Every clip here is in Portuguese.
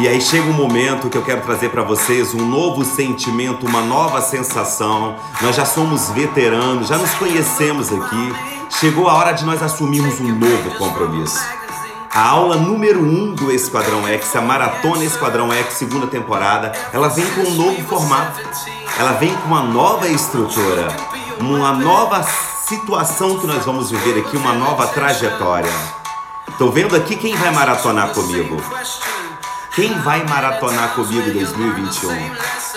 E aí chega um momento que eu quero trazer para vocês um novo sentimento, uma nova sensação. Nós já somos veteranos, já nos conhecemos aqui. Chegou a hora de nós assumirmos um novo compromisso. A aula número 1 um do Esquadrão X, a Maratona Esquadrão X, segunda temporada, ela vem com um novo formato. Ela vem com uma nova estrutura, uma nova situação que nós vamos viver aqui, uma nova trajetória. Tô vendo aqui quem vai maratonar comigo. Quem vai maratonar comigo 2021?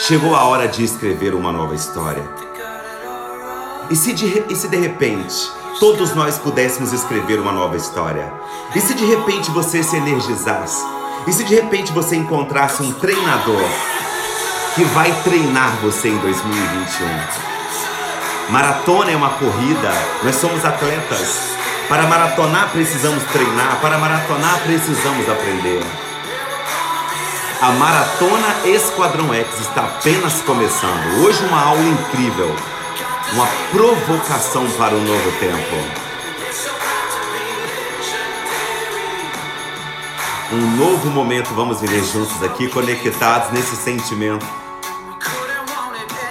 Chegou a hora de escrever uma nova história. E se de, e se de repente todos nós pudéssemos escrever uma nova história? E se de repente você se energizasse? E se de repente você encontrasse um treinador que vai treinar você em 2021? Maratona é uma corrida, nós somos atletas. Para maratonar precisamos treinar, para maratonar precisamos aprender. A Maratona Esquadrão X está apenas começando. Hoje uma aula incrível, uma provocação para o novo tempo. Um novo momento vamos viver juntos aqui, conectados nesse sentimento.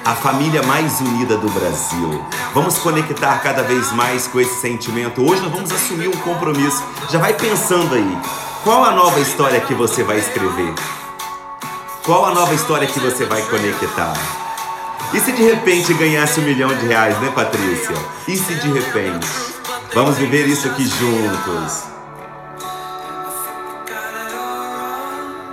A família mais unida do Brasil. Vamos conectar cada vez mais com esse sentimento. Hoje nós vamos assumir um compromisso. Já vai pensando aí. Qual a nova história que você vai escrever? Qual a nova história que você vai conectar? E se de repente ganhasse um milhão de reais, né, Patrícia? E se de repente? Vamos viver isso aqui juntos.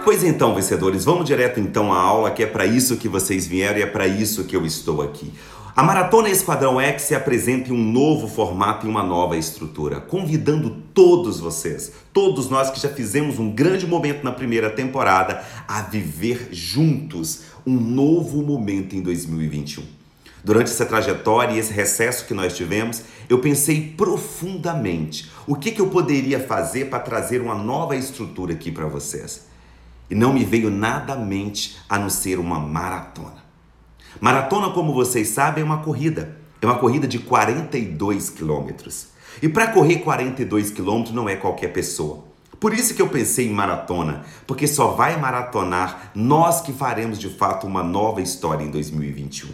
Pois então, vencedores, vamos direto então à aula, que é para isso que vocês vieram e é para isso que eu estou aqui. A Maratona Esquadrão X se apresenta em um novo formato e uma nova estrutura, convidando todos vocês, todos nós que já fizemos um grande momento na primeira temporada, a viver juntos um novo momento em 2021. Durante essa trajetória e esse recesso que nós tivemos, eu pensei profundamente o que, que eu poderia fazer para trazer uma nova estrutura aqui para vocês. E não me veio nada à mente a não ser uma maratona. Maratona, como vocês sabem, é uma corrida. É uma corrida de 42 quilômetros. E para correr 42 quilômetros não é qualquer pessoa. Por isso que eu pensei em maratona, porque só vai maratonar nós que faremos de fato uma nova história em 2021.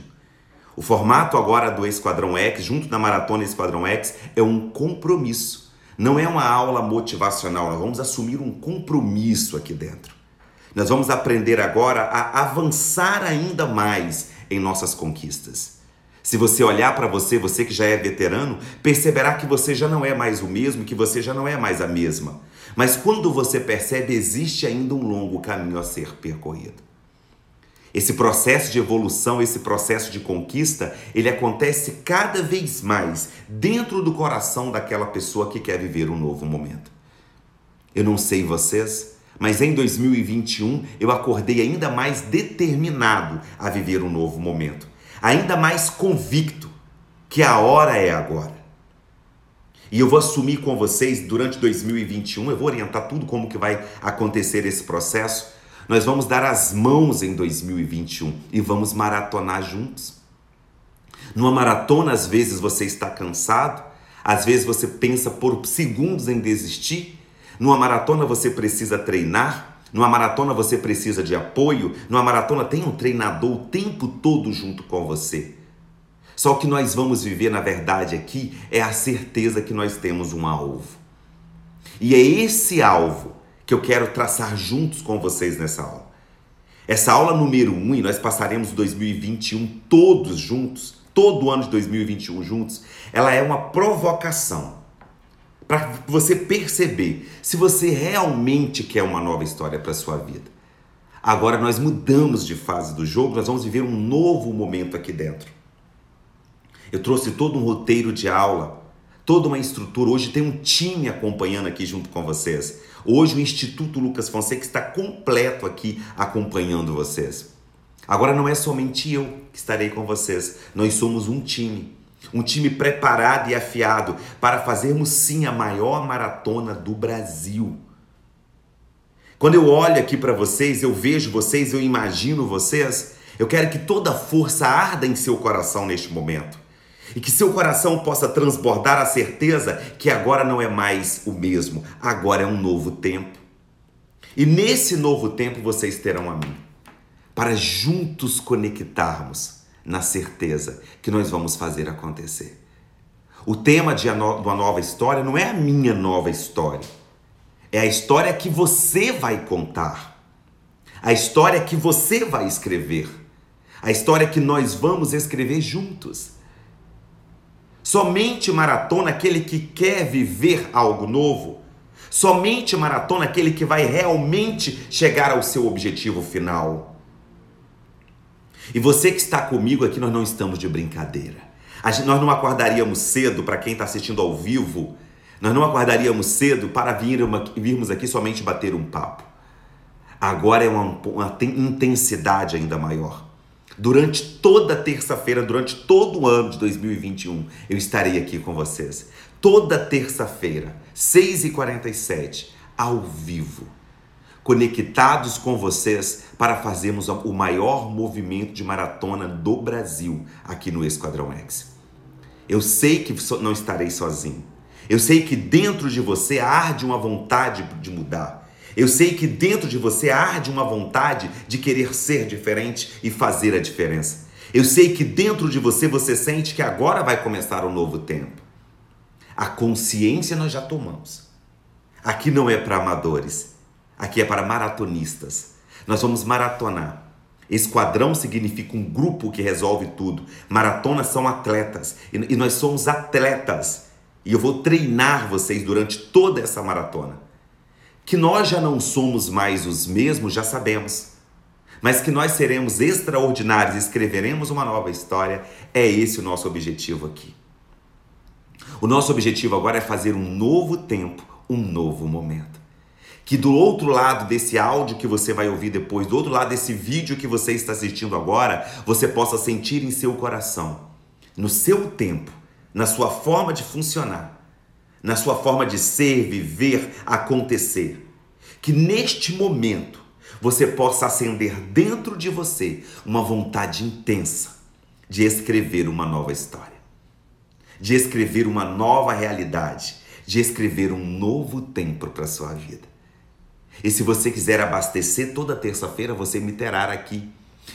O formato agora do Esquadrão X, junto da Maratona Esquadrão X, é um compromisso. Não é uma aula motivacional, nós vamos assumir um compromisso aqui dentro. Nós vamos aprender agora a avançar ainda mais em nossas conquistas. Se você olhar para você, você que já é veterano, perceberá que você já não é mais o mesmo, que você já não é mais a mesma. Mas quando você percebe, existe ainda um longo caminho a ser percorrido. Esse processo de evolução, esse processo de conquista, ele acontece cada vez mais dentro do coração daquela pessoa que quer viver um novo momento. Eu não sei vocês, mas em 2021 eu acordei ainda mais determinado a viver um novo momento, ainda mais convicto que a hora é agora. E eu vou assumir com vocês durante 2021, eu vou orientar tudo como que vai acontecer esse processo. Nós vamos dar as mãos em 2021 e vamos maratonar juntos. Numa maratona, às vezes você está cansado, às vezes você pensa por segundos em desistir, numa maratona você precisa treinar, numa maratona você precisa de apoio, numa maratona tem um treinador o tempo todo junto com você. Só que nós vamos viver, na verdade, aqui é a certeza que nós temos um alvo. E é esse alvo que eu quero traçar juntos com vocês nessa aula. Essa aula número 1, um, e nós passaremos 2021 todos juntos, todo o ano de 2021 juntos, ela é uma provocação para você perceber se você realmente quer uma nova história para sua vida. Agora nós mudamos de fase do jogo, nós vamos viver um novo momento aqui dentro. Eu trouxe todo um roteiro de aula, toda uma estrutura. Hoje tem um time acompanhando aqui junto com vocês. Hoje o Instituto Lucas Fonseca está completo aqui acompanhando vocês. Agora não é somente eu que estarei com vocês, nós somos um time. Um time preparado e afiado para fazermos sim a maior maratona do Brasil. Quando eu olho aqui para vocês, eu vejo vocês, eu imagino vocês, eu quero que toda força arda em seu coração neste momento. E que seu coração possa transbordar a certeza que agora não é mais o mesmo, agora é um novo tempo. E nesse novo tempo vocês terão a mim, para juntos conectarmos na certeza que nós vamos fazer acontecer. O tema de uma nova história não é a minha nova história, é a história que você vai contar, a história que você vai escrever, a história que nós vamos escrever juntos. Somente maratona aquele que quer viver algo novo Somente maratona aquele que vai realmente chegar ao seu objetivo final. E você que está comigo aqui, nós não estamos de brincadeira. Gente, nós não acordaríamos cedo para quem está assistindo ao vivo. Nós não acordaríamos cedo para vir uma, virmos aqui somente bater um papo. Agora é uma, uma intensidade ainda maior. Durante toda terça-feira, durante todo o ano de 2021, eu estarei aqui com vocês. Toda terça-feira, 6h47, ao vivo, conectados com vocês para fazermos o maior movimento de maratona do Brasil aqui no Esquadrão X. Eu sei que não estarei sozinho. Eu sei que dentro de você arde uma vontade de mudar. Eu sei que dentro de você arde uma vontade de querer ser diferente e fazer a diferença. Eu sei que dentro de você você sente que agora vai começar um novo tempo. A consciência nós já tomamos. Aqui não é para amadores, aqui é para maratonistas. Nós vamos maratonar. Esquadrão significa um grupo que resolve tudo. Maratonas são atletas e nós somos atletas. E eu vou treinar vocês durante toda essa maratona. Que nós já não somos mais os mesmos, já sabemos. Mas que nós seremos extraordinários e escreveremos uma nova história, é esse o nosso objetivo aqui. O nosso objetivo agora é fazer um novo tempo, um novo momento. Que do outro lado desse áudio que você vai ouvir depois, do outro lado desse vídeo que você está assistindo agora, você possa sentir em seu coração, no seu tempo, na sua forma de funcionar, na sua forma de ser, viver, acontecer. Que neste momento você possa acender dentro de você uma vontade intensa de escrever uma nova história, de escrever uma nova realidade, de escrever um novo tempo para a sua vida. E se você quiser abastecer toda terça-feira, você me terá aqui.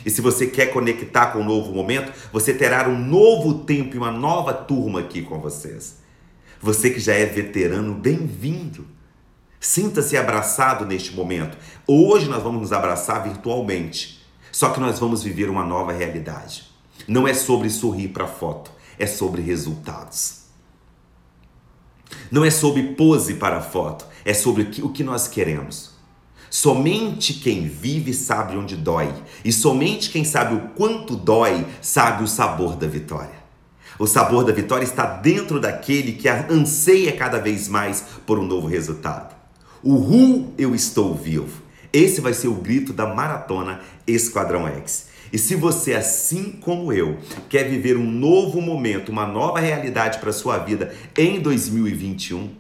E se você quer conectar com um novo momento, você terá um novo tempo e uma nova turma aqui com vocês. Você que já é veterano, bem-vindo. Sinta-se abraçado neste momento. Hoje nós vamos nos abraçar virtualmente. Só que nós vamos viver uma nova realidade. Não é sobre sorrir para foto, é sobre resultados. Não é sobre pose para foto, é sobre o que nós queremos. Somente quem vive sabe onde dói, e somente quem sabe o quanto dói sabe o sabor da vitória. O sabor da vitória está dentro daquele que anseia cada vez mais por um novo resultado. Uhul, eu estou vivo. Esse vai ser o grito da maratona Esquadrão X. E se você, assim como eu, quer viver um novo momento, uma nova realidade para sua vida em 2021,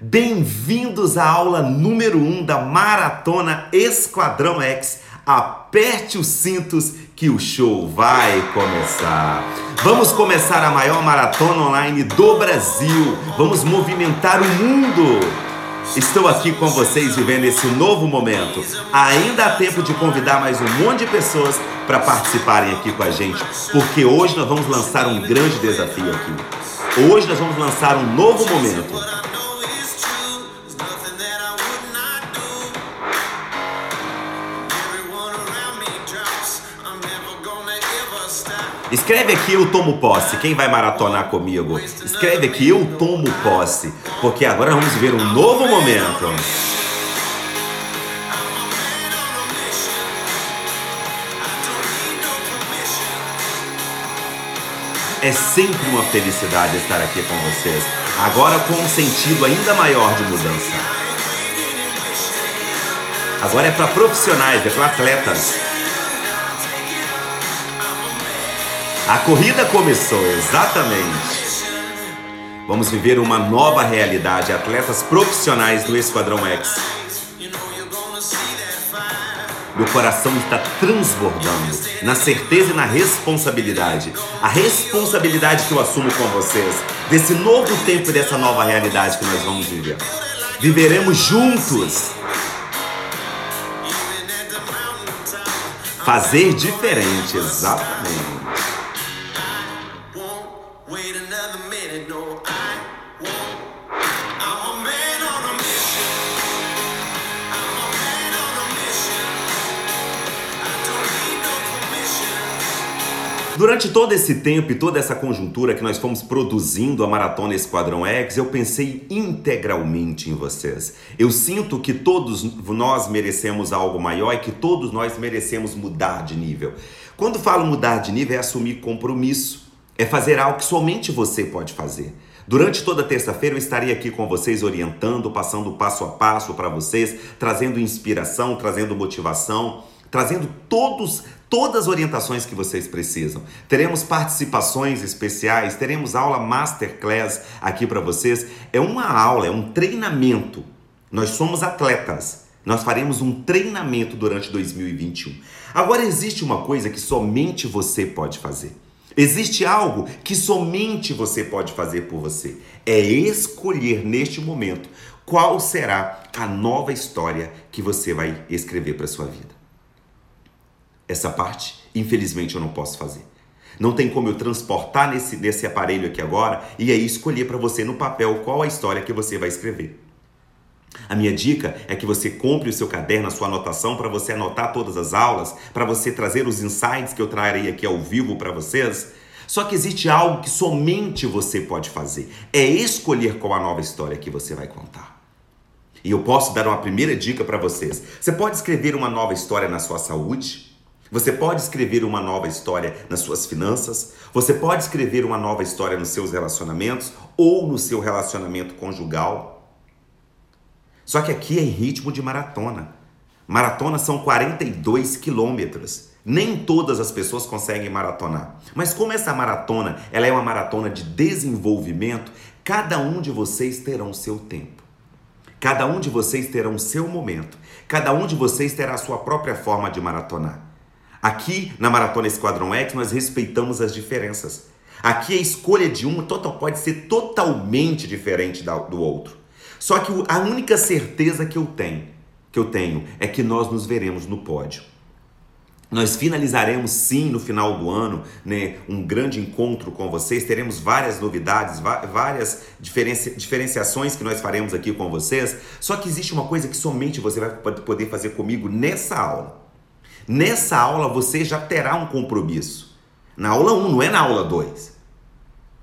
bem-vindos à aula número 1 um da Maratona Esquadrão X. Aperte os cintos que o show vai começar. Vamos começar a maior maratona online do Brasil. Vamos movimentar o mundo. Estou aqui com vocês vivendo esse novo momento. Ainda há tempo de convidar mais um monte de pessoas para participarem aqui com a gente, porque hoje nós vamos lançar um grande desafio aqui. Hoje nós vamos lançar um novo momento. Escreve aqui eu tomo posse. Quem vai maratonar comigo? Escreve aqui eu tomo posse. Porque agora vamos ver um novo momento. É sempre uma felicidade estar aqui com vocês. Agora com um sentido ainda maior de mudança. Agora é para profissionais, é para atletas. A corrida começou, exatamente. Vamos viver uma nova realidade. Atletas profissionais do Esquadrão X. Meu coração está transbordando na certeza e na responsabilidade. A responsabilidade que eu assumo com vocês, desse novo tempo e dessa nova realidade que nós vamos viver. Viveremos juntos Fazer diferente, exatamente. Durante todo esse tempo e toda essa conjuntura que nós fomos produzindo a Maratona Esquadrão X, eu pensei integralmente em vocês. Eu sinto que todos nós merecemos algo maior e que todos nós merecemos mudar de nível. Quando falo mudar de nível, é assumir compromisso, é fazer algo que somente você pode fazer. Durante toda terça-feira eu estarei aqui com vocês orientando, passando passo a passo para vocês, trazendo inspiração, trazendo motivação trazendo todos todas as orientações que vocês precisam. Teremos participações especiais, teremos aula masterclass aqui para vocês. É uma aula, é um treinamento. Nós somos atletas. Nós faremos um treinamento durante 2021. Agora existe uma coisa que somente você pode fazer. Existe algo que somente você pode fazer por você. É escolher neste momento qual será a nova história que você vai escrever para sua vida. Essa parte, infelizmente, eu não posso fazer. Não tem como eu transportar nesse, nesse aparelho aqui agora e aí escolher para você no papel qual a história que você vai escrever. A minha dica é que você compre o seu caderno, a sua anotação, para você anotar todas as aulas, para você trazer os insights que eu trarei aqui ao vivo para vocês. Só que existe algo que somente você pode fazer: é escolher qual a nova história que você vai contar. E eu posso dar uma primeira dica para vocês. Você pode escrever uma nova história na sua saúde, você pode escrever uma nova história nas suas finanças, você pode escrever uma nova história nos seus relacionamentos ou no seu relacionamento conjugal. Só que aqui é em ritmo de maratona. Maratona são 42 quilômetros. Nem todas as pessoas conseguem maratonar. Mas como essa maratona ela é uma maratona de desenvolvimento, cada um de vocês terá o seu tempo. Cada um de vocês terá o seu momento. Cada um de vocês terá a sua própria forma de maratonar. Aqui na Maratona Esquadrão X nós respeitamos as diferenças. Aqui a escolha de um total, pode ser totalmente diferente do outro. Só que a única certeza que eu tenho, que eu tenho é que nós nos veremos no pódio. Nós finalizaremos sim no final do ano né, um grande encontro com vocês. Teremos várias novidades, várias diferenciações que nós faremos aqui com vocês. Só que existe uma coisa que somente você vai poder fazer comigo nessa aula. Nessa aula você já terá um compromisso. Na aula 1, não é na aula 2.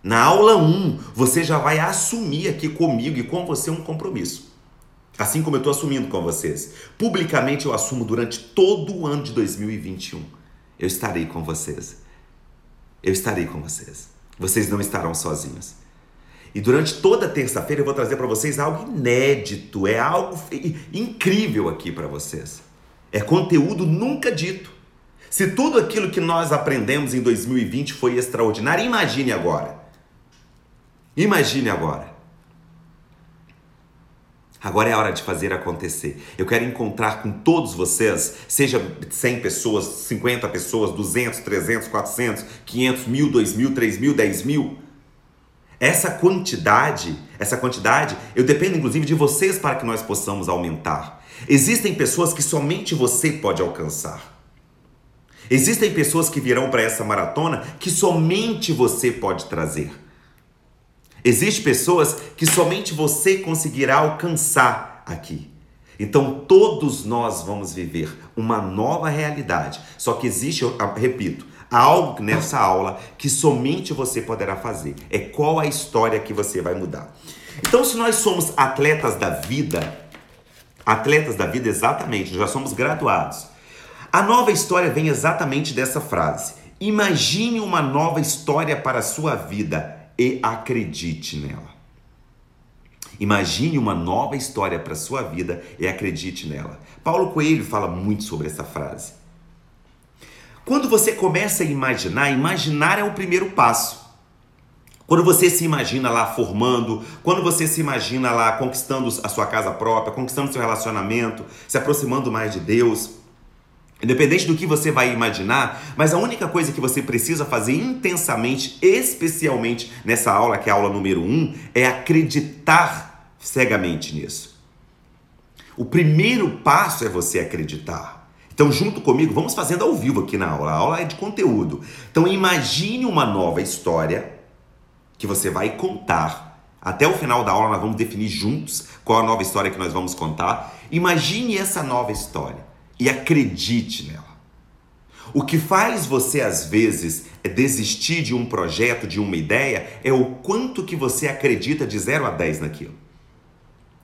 Na aula 1, você já vai assumir aqui comigo e com você um compromisso. Assim como eu estou assumindo com vocês. Publicamente eu assumo durante todo o ano de 2021. Eu estarei com vocês. Eu estarei com vocês. Vocês não estarão sozinhos. E durante toda terça-feira eu vou trazer para vocês algo inédito, é algo incrível aqui para vocês. É conteúdo nunca dito. Se tudo aquilo que nós aprendemos em 2020 foi extraordinário, imagine agora. Imagine agora. Agora é a hora de fazer acontecer. Eu quero encontrar com todos vocês, seja 100 pessoas, 50 pessoas, 200, 300, 400, 500, mil, 2 mil, 3 mil, 10 mil. Essa quantidade, essa quantidade, eu dependo inclusive de vocês para que nós possamos aumentar. Existem pessoas que somente você pode alcançar. Existem pessoas que virão para essa maratona que somente você pode trazer. Existem pessoas que somente você conseguirá alcançar aqui. Então todos nós vamos viver uma nova realidade. Só que existe, eu repito, algo nessa aula que somente você poderá fazer. É qual a história que você vai mudar. Então, se nós somos atletas da vida, Atletas da vida, exatamente, já somos graduados. A nova história vem exatamente dessa frase. Imagine uma nova história para a sua vida e acredite nela. Imagine uma nova história para a sua vida e acredite nela. Paulo Coelho fala muito sobre essa frase. Quando você começa a imaginar, imaginar é o primeiro passo. Quando você se imagina lá formando, quando você se imagina lá conquistando a sua casa própria, conquistando seu relacionamento, se aproximando mais de Deus, independente do que você vai imaginar, mas a única coisa que você precisa fazer intensamente, especialmente nessa aula, que é a aula número 1, um, é acreditar cegamente nisso. O primeiro passo é você acreditar. Então, junto comigo, vamos fazendo ao vivo aqui na aula. A aula é de conteúdo. Então, imagine uma nova história que você vai contar. Até o final da aula, nós vamos definir juntos qual a nova história que nós vamos contar. Imagine essa nova história e acredite nela. O que faz você às vezes é desistir de um projeto, de uma ideia, é o quanto que você acredita de 0 a 10 naquilo.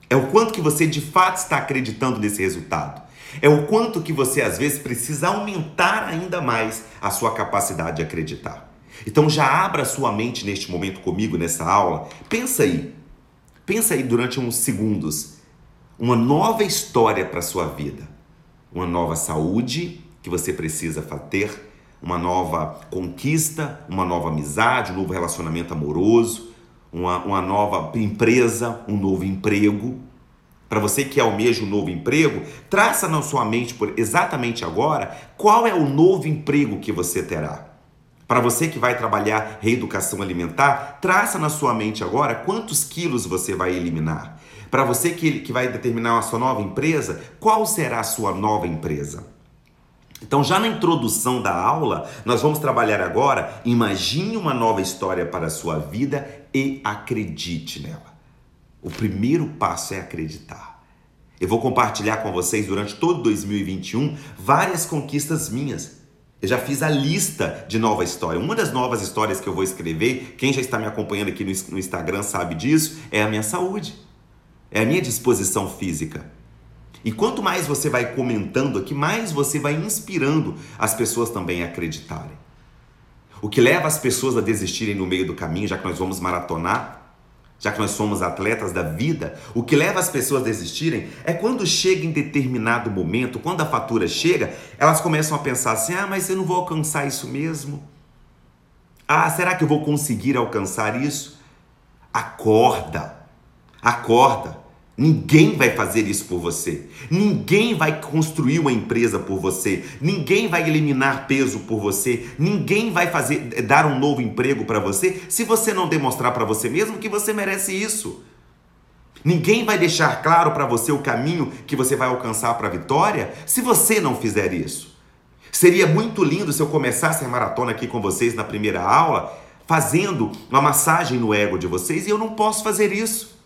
É o quanto que você de fato está acreditando nesse resultado. É o quanto que você às vezes precisa aumentar ainda mais a sua capacidade de acreditar. Então já abra sua mente neste momento comigo nessa aula. Pensa aí. Pensa aí durante uns segundos. Uma nova história para sua vida. Uma nova saúde que você precisa ter, uma nova conquista, uma nova amizade, um novo relacionamento amoroso, uma, uma nova empresa, um novo emprego. Para você que almeja um novo emprego, traça na sua mente por exatamente agora qual é o novo emprego que você terá. Para você que vai trabalhar reeducação alimentar, traça na sua mente agora quantos quilos você vai eliminar. Para você que, que vai determinar a sua nova empresa, qual será a sua nova empresa? Então, já na introdução da aula, nós vamos trabalhar agora. Imagine uma nova história para a sua vida e acredite nela. O primeiro passo é acreditar. Eu vou compartilhar com vocês durante todo 2021 várias conquistas minhas. Eu já fiz a lista de nova história. Uma das novas histórias que eu vou escrever, quem já está me acompanhando aqui no Instagram sabe disso, é a minha saúde. É a minha disposição física. E quanto mais você vai comentando aqui, mais você vai inspirando as pessoas também a acreditarem. O que leva as pessoas a desistirem no meio do caminho, já que nós vamos maratonar, já que nós somos atletas da vida, o que leva as pessoas a desistirem é quando chega em determinado momento, quando a fatura chega, elas começam a pensar assim: ah, mas eu não vou alcançar isso mesmo. Ah, será que eu vou conseguir alcançar isso? Acorda, acorda. Ninguém vai fazer isso por você. Ninguém vai construir uma empresa por você. Ninguém vai eliminar peso por você. Ninguém vai fazer eh, dar um novo emprego para você se você não demonstrar para você mesmo que você merece isso. Ninguém vai deixar claro para você o caminho que você vai alcançar para a vitória se você não fizer isso. Seria muito lindo se eu começasse a maratona aqui com vocês na primeira aula, fazendo uma massagem no ego de vocês, e eu não posso fazer isso.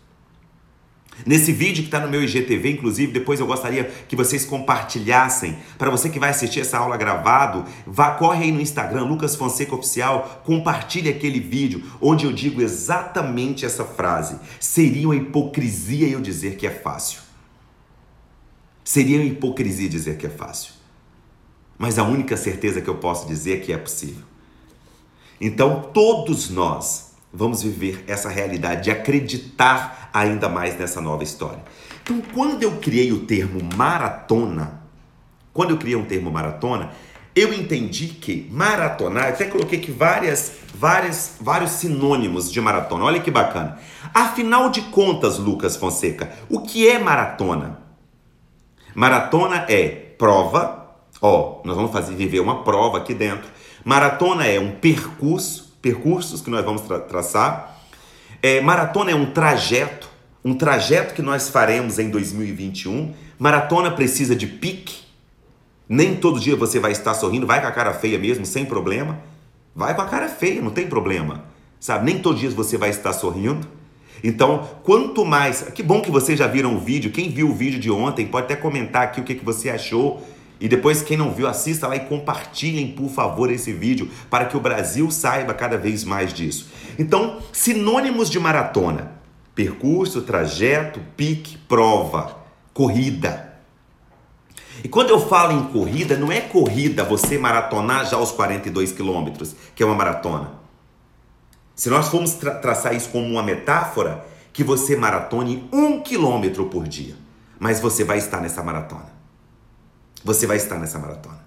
Nesse vídeo que está no meu IGTV, inclusive, depois eu gostaria que vocês compartilhassem. Para você que vai assistir essa aula gravado, vá, corre aí no Instagram, Lucas Fonseca Oficial, compartilhe aquele vídeo onde eu digo exatamente essa frase. Seria uma hipocrisia eu dizer que é fácil. Seria uma hipocrisia dizer que é fácil. Mas a única certeza que eu posso dizer é que é possível. Então, todos nós vamos viver essa realidade de acreditar ainda mais nessa nova história. Então, quando eu criei o termo maratona, quando eu criei um termo maratona, eu entendi que maratonar, até coloquei aqui várias, várias, vários sinônimos de maratona. Olha que bacana. Afinal de contas, Lucas Fonseca, o que é maratona? Maratona é prova, ó, nós vamos fazer viver uma prova aqui dentro. Maratona é um percurso, percursos que nós vamos tra traçar. É, maratona é um trajeto, um trajeto que nós faremos em 2021. Maratona precisa de pique. Nem todo dia você vai estar sorrindo, vai com a cara feia mesmo, sem problema. Vai com a cara feia, não tem problema. Sabe? Nem todo dia você vai estar sorrindo. Então, quanto mais. Que bom que vocês já viram o vídeo. Quem viu o vídeo de ontem pode até comentar aqui o que, que você achou. E depois, quem não viu, assista lá e compartilhem, por favor, esse vídeo para que o Brasil saiba cada vez mais disso. Então, sinônimos de maratona: percurso, trajeto, pique, prova, corrida. E quando eu falo em corrida, não é corrida você maratonar já os 42 quilômetros, que é uma maratona. Se nós formos tra traçar isso como uma metáfora, que você maratone um quilômetro por dia, mas você vai estar nessa maratona você vai estar nessa maratona.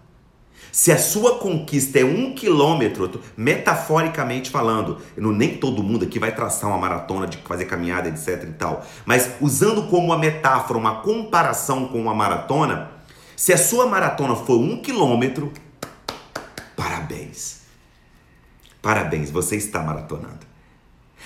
Se a sua conquista é um quilômetro, metaforicamente falando, não, nem todo mundo aqui vai traçar uma maratona de fazer caminhada, etc e tal, mas usando como uma metáfora, uma comparação com uma maratona, se a sua maratona for um quilômetro, parabéns. Parabéns, você está maratonando.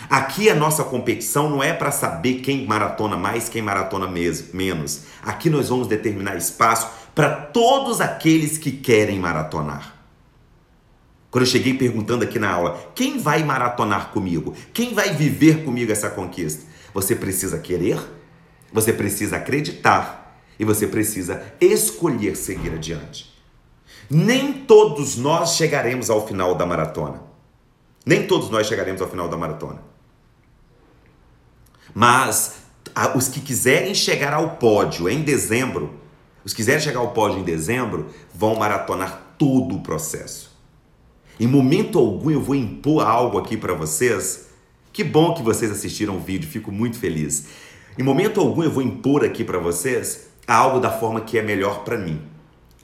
Aqui a nossa competição não é para saber quem maratona mais, quem maratona menos. Aqui nós vamos determinar espaço para todos aqueles que querem maratonar. Quando eu cheguei perguntando aqui na aula, quem vai maratonar comigo? Quem vai viver comigo essa conquista? Você precisa querer, você precisa acreditar e você precisa escolher seguir adiante. Nem todos nós chegaremos ao final da maratona. Nem todos nós chegaremos ao final da maratona. Mas os que quiserem chegar ao pódio em dezembro, os que quiserem chegar ao pódio em dezembro, vão maratonar todo o processo. Em momento algum eu vou impor algo aqui para vocês. Que bom que vocês assistiram o vídeo, fico muito feliz. Em momento algum eu vou impor aqui para vocês algo da forma que é melhor para mim.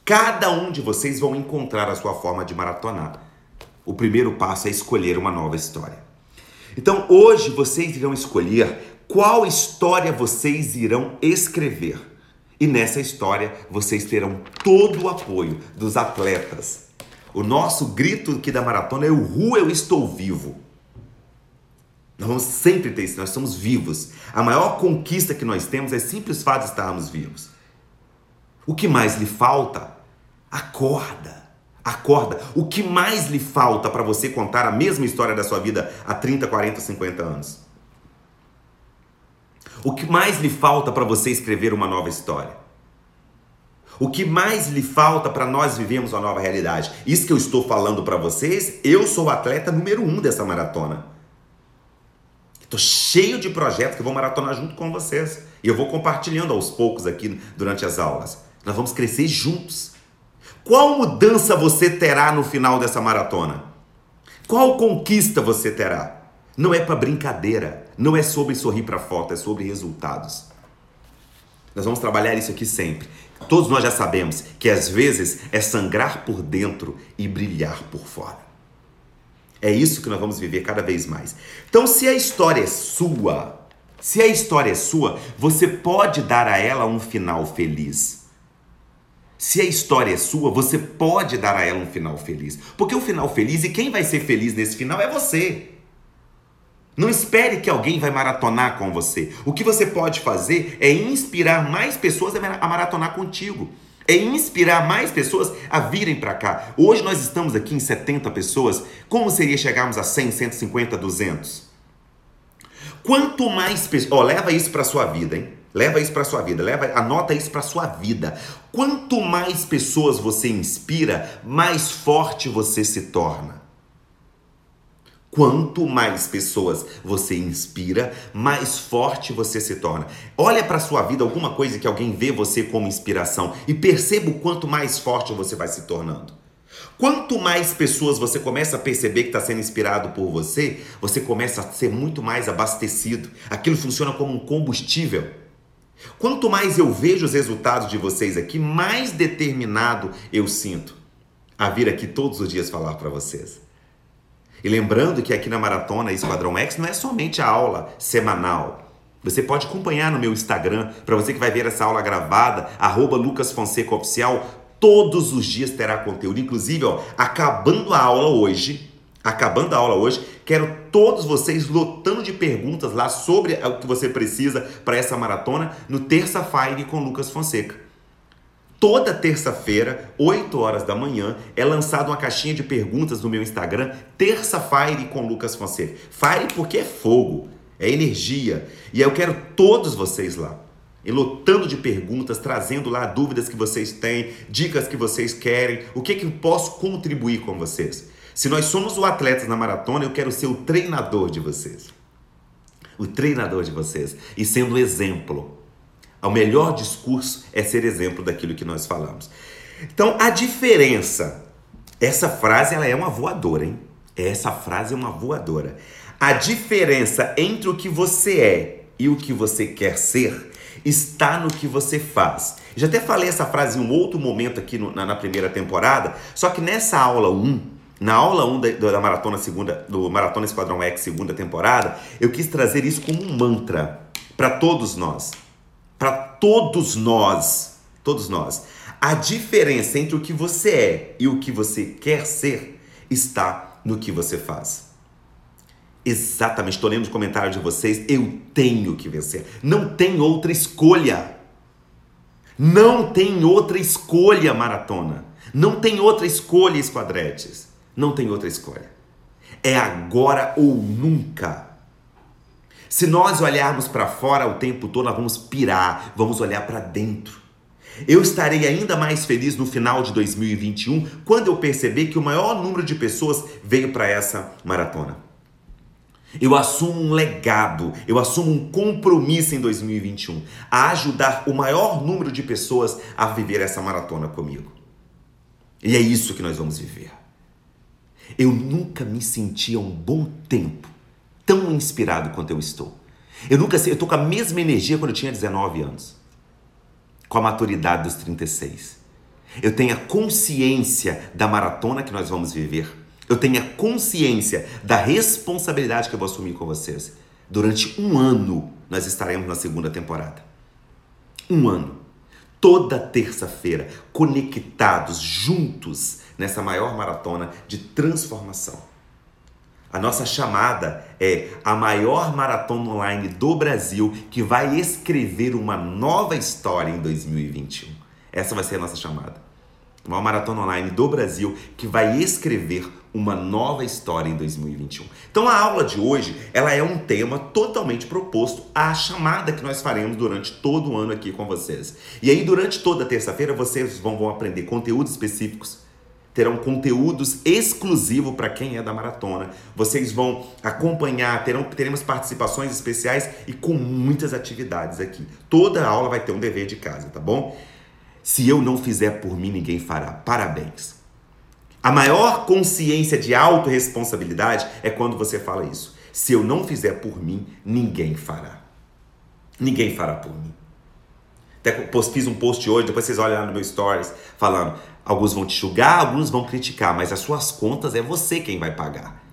Cada um de vocês vão encontrar a sua forma de maratonar. O primeiro passo é escolher uma nova história. Então, hoje vocês irão escolher qual história vocês irão escrever. E nessa história vocês terão todo o apoio dos atletas. O nosso grito aqui da maratona é o Ru, eu estou vivo. Nós vamos sempre ter isso, nós somos vivos. A maior conquista que nós temos é simples fato de estarmos vivos. O que mais lhe falta Acorda. Acorda. O que mais lhe falta para você contar a mesma história da sua vida há 30, 40, 50 anos? O que mais lhe falta para você escrever uma nova história? O que mais lhe falta para nós vivermos uma nova realidade? Isso que eu estou falando para vocês, eu sou o atleta número um dessa maratona. Estou cheio de projetos que vou maratonar junto com vocês. E eu vou compartilhando aos poucos aqui durante as aulas. Nós vamos crescer juntos. Qual mudança você terá no final dessa maratona? Qual conquista você terá? Não é para brincadeira, não é sobre sorrir para foto, é sobre resultados. Nós vamos trabalhar isso aqui sempre. Todos nós já sabemos que às vezes é sangrar por dentro e brilhar por fora. É isso que nós vamos viver cada vez mais. Então, se a história é sua, se a história é sua, você pode dar a ela um final feliz. Se a história é sua, você pode dar a ela um final feliz. Porque o final feliz, e quem vai ser feliz nesse final é você. Não espere que alguém vai maratonar com você. O que você pode fazer é inspirar mais pessoas a maratonar contigo. É inspirar mais pessoas a virem para cá. Hoje nós estamos aqui em 70 pessoas. Como seria chegarmos a 100, 150, 200? Quanto mais pessoas. Oh, leva isso para sua vida, hein? Leva isso para sua vida, leva, anota isso para sua vida. Quanto mais pessoas você inspira, mais forte você se torna. Quanto mais pessoas você inspira, mais forte você se torna. Olha para sua vida alguma coisa que alguém vê você como inspiração e perceba o quanto mais forte você vai se tornando. Quanto mais pessoas você começa a perceber que está sendo inspirado por você, você começa a ser muito mais abastecido. Aquilo funciona como um combustível. Quanto mais eu vejo os resultados de vocês aqui, mais determinado eu sinto a vir aqui todos os dias falar para vocês. E lembrando que aqui na Maratona Esquadrão X não é somente a aula semanal. Você pode acompanhar no meu Instagram, para você que vai ver essa aula gravada, arroba Oficial, todos os dias terá conteúdo. Inclusive, ó, acabando a aula hoje, acabando a aula hoje, quero todos vocês lotando de perguntas lá sobre o que você precisa para essa maratona no Terça Fire com Lucas Fonseca. Toda terça-feira, 8 horas da manhã, é lançada uma caixinha de perguntas no meu Instagram, Terça Fire com Lucas Fonseca. Fire porque é fogo, é energia. E eu quero todos vocês lá lotando de perguntas, trazendo lá dúvidas que vocês têm, dicas que vocês querem, o que, que eu posso contribuir com vocês. Se nós somos o atletas na maratona, eu quero ser o treinador de vocês. O treinador de vocês. E sendo exemplo. O melhor discurso é ser exemplo daquilo que nós falamos. Então, a diferença. Essa frase ela é uma voadora, hein? Essa frase é uma voadora. A diferença entre o que você é e o que você quer ser está no que você faz. Já até falei essa frase em um outro momento aqui no, na, na, primeira temporada, só que nessa aula 1, na aula 1 da, da Maratona segunda, do Maratona Esquadrão X segunda temporada, eu quis trazer isso como um mantra para todos nós. Para todos nós, todos nós. A diferença entre o que você é e o que você quer ser está no que você faz. Exatamente, estou lendo os comentários de vocês. Eu tenho que vencer. Não tem outra escolha. Não tem outra escolha, maratona. Não tem outra escolha, esquadretes. Não tem outra escolha. É agora ou nunca. Se nós olharmos para fora o tempo todo, nós vamos pirar, vamos olhar para dentro. Eu estarei ainda mais feliz no final de 2021 quando eu perceber que o maior número de pessoas veio para essa maratona. Eu assumo um legado, eu assumo um compromisso em 2021 a ajudar o maior número de pessoas a viver essa maratona comigo. E é isso que nós vamos viver. Eu nunca me senti há um bom tempo tão inspirado quanto eu estou. Eu nunca sei, eu tô com a mesma energia quando eu tinha 19 anos. Com a maturidade dos 36. Eu tenho a consciência da maratona que nós vamos viver eu tenha consciência da responsabilidade que eu vou assumir com vocês. Durante um ano, nós estaremos na segunda temporada. Um ano. Toda terça-feira, conectados, juntos, nessa maior maratona de transformação. A nossa chamada é a maior maratona online do Brasil que vai escrever uma nova história em 2021. Essa vai ser a nossa chamada uma maratona online do Brasil que vai escrever uma nova história em 2021. Então a aula de hoje, ela é um tema totalmente proposto à chamada que nós faremos durante todo o ano aqui com vocês. E aí durante toda terça-feira vocês vão, vão aprender conteúdos específicos terão conteúdos exclusivos para quem é da maratona. Vocês vão acompanhar, terão, teremos participações especiais e com muitas atividades aqui. Toda aula vai ter um dever de casa, tá bom? Se eu não fizer por mim, ninguém fará. Parabéns. A maior consciência de autorresponsabilidade é quando você fala isso. Se eu não fizer por mim, ninguém fará. Ninguém fará por mim. Até fiz um post hoje, depois vocês olham lá no meu stories, falando: alguns vão te julgar, alguns vão criticar, mas as suas contas é você quem vai pagar.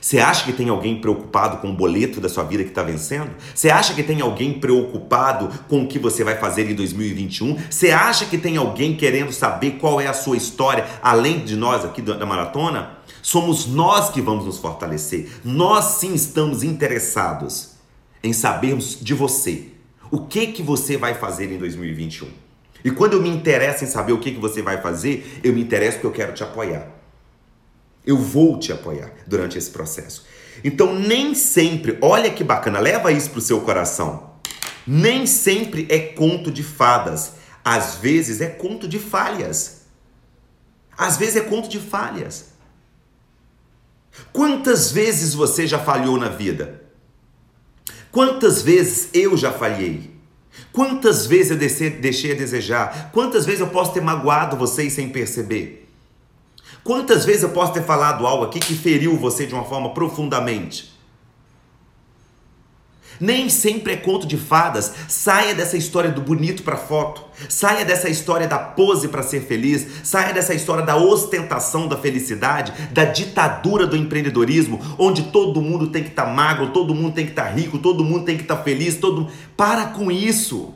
Você acha que tem alguém preocupado com o boleto da sua vida que está vencendo? Você acha que tem alguém preocupado com o que você vai fazer em 2021? Você acha que tem alguém querendo saber qual é a sua história, além de nós aqui da maratona? Somos nós que vamos nos fortalecer. Nós sim estamos interessados em sabermos de você. O que que você vai fazer em 2021? E quando eu me interesso em saber o que, que você vai fazer, eu me interesso porque eu quero te apoiar. Eu vou te apoiar durante esse processo. Então, nem sempre, olha que bacana, leva isso para o seu coração. Nem sempre é conto de fadas. Às vezes é conto de falhas. Às vezes é conto de falhas. Quantas vezes você já falhou na vida? Quantas vezes eu já falhei? Quantas vezes eu deixei a desejar? Quantas vezes eu posso ter magoado vocês sem perceber? Quantas vezes eu posso ter falado algo aqui que feriu você de uma forma profundamente? Nem sempre é conto de fadas. Saia dessa história do bonito para foto. Saia dessa história da pose para ser feliz. Saia dessa história da ostentação da felicidade, da ditadura do empreendedorismo, onde todo mundo tem que estar tá magro, todo mundo tem que estar tá rico, todo mundo tem que estar tá feliz, todo Para com isso.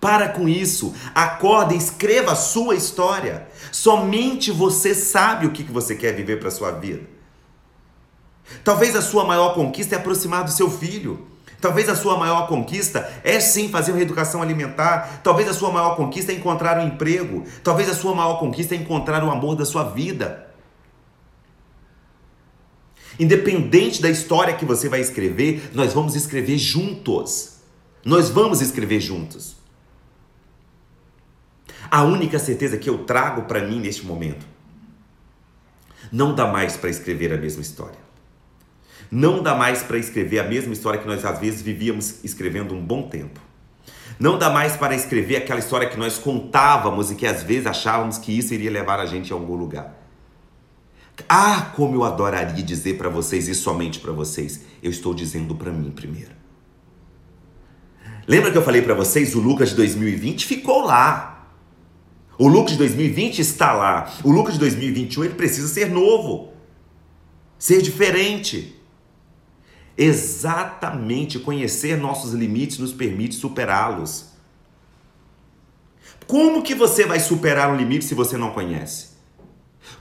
Para com isso. Acorda e escreva a sua história. Somente você sabe o que você quer viver para sua vida. Talvez a sua maior conquista é aproximar do seu filho. Talvez a sua maior conquista é sim fazer uma reeducação alimentar. Talvez a sua maior conquista é encontrar um emprego. Talvez a sua maior conquista é encontrar o amor da sua vida. Independente da história que você vai escrever, nós vamos escrever juntos. Nós vamos escrever juntos. A única certeza que eu trago para mim neste momento. Não dá mais para escrever a mesma história. Não dá mais para escrever a mesma história que nós às vezes vivíamos escrevendo um bom tempo. Não dá mais para escrever aquela história que nós contávamos e que às vezes achávamos que isso iria levar a gente a algum lugar. Ah, como eu adoraria dizer para vocês e somente para vocês. Eu estou dizendo para mim primeiro. Lembra que eu falei para vocês o Lucas de 2020 ficou lá. O Lucas de 2020 está lá. O Lucas de 2021 ele precisa ser novo, ser diferente. Exatamente conhecer nossos limites nos permite superá-los. Como que você vai superar um limite se você não conhece?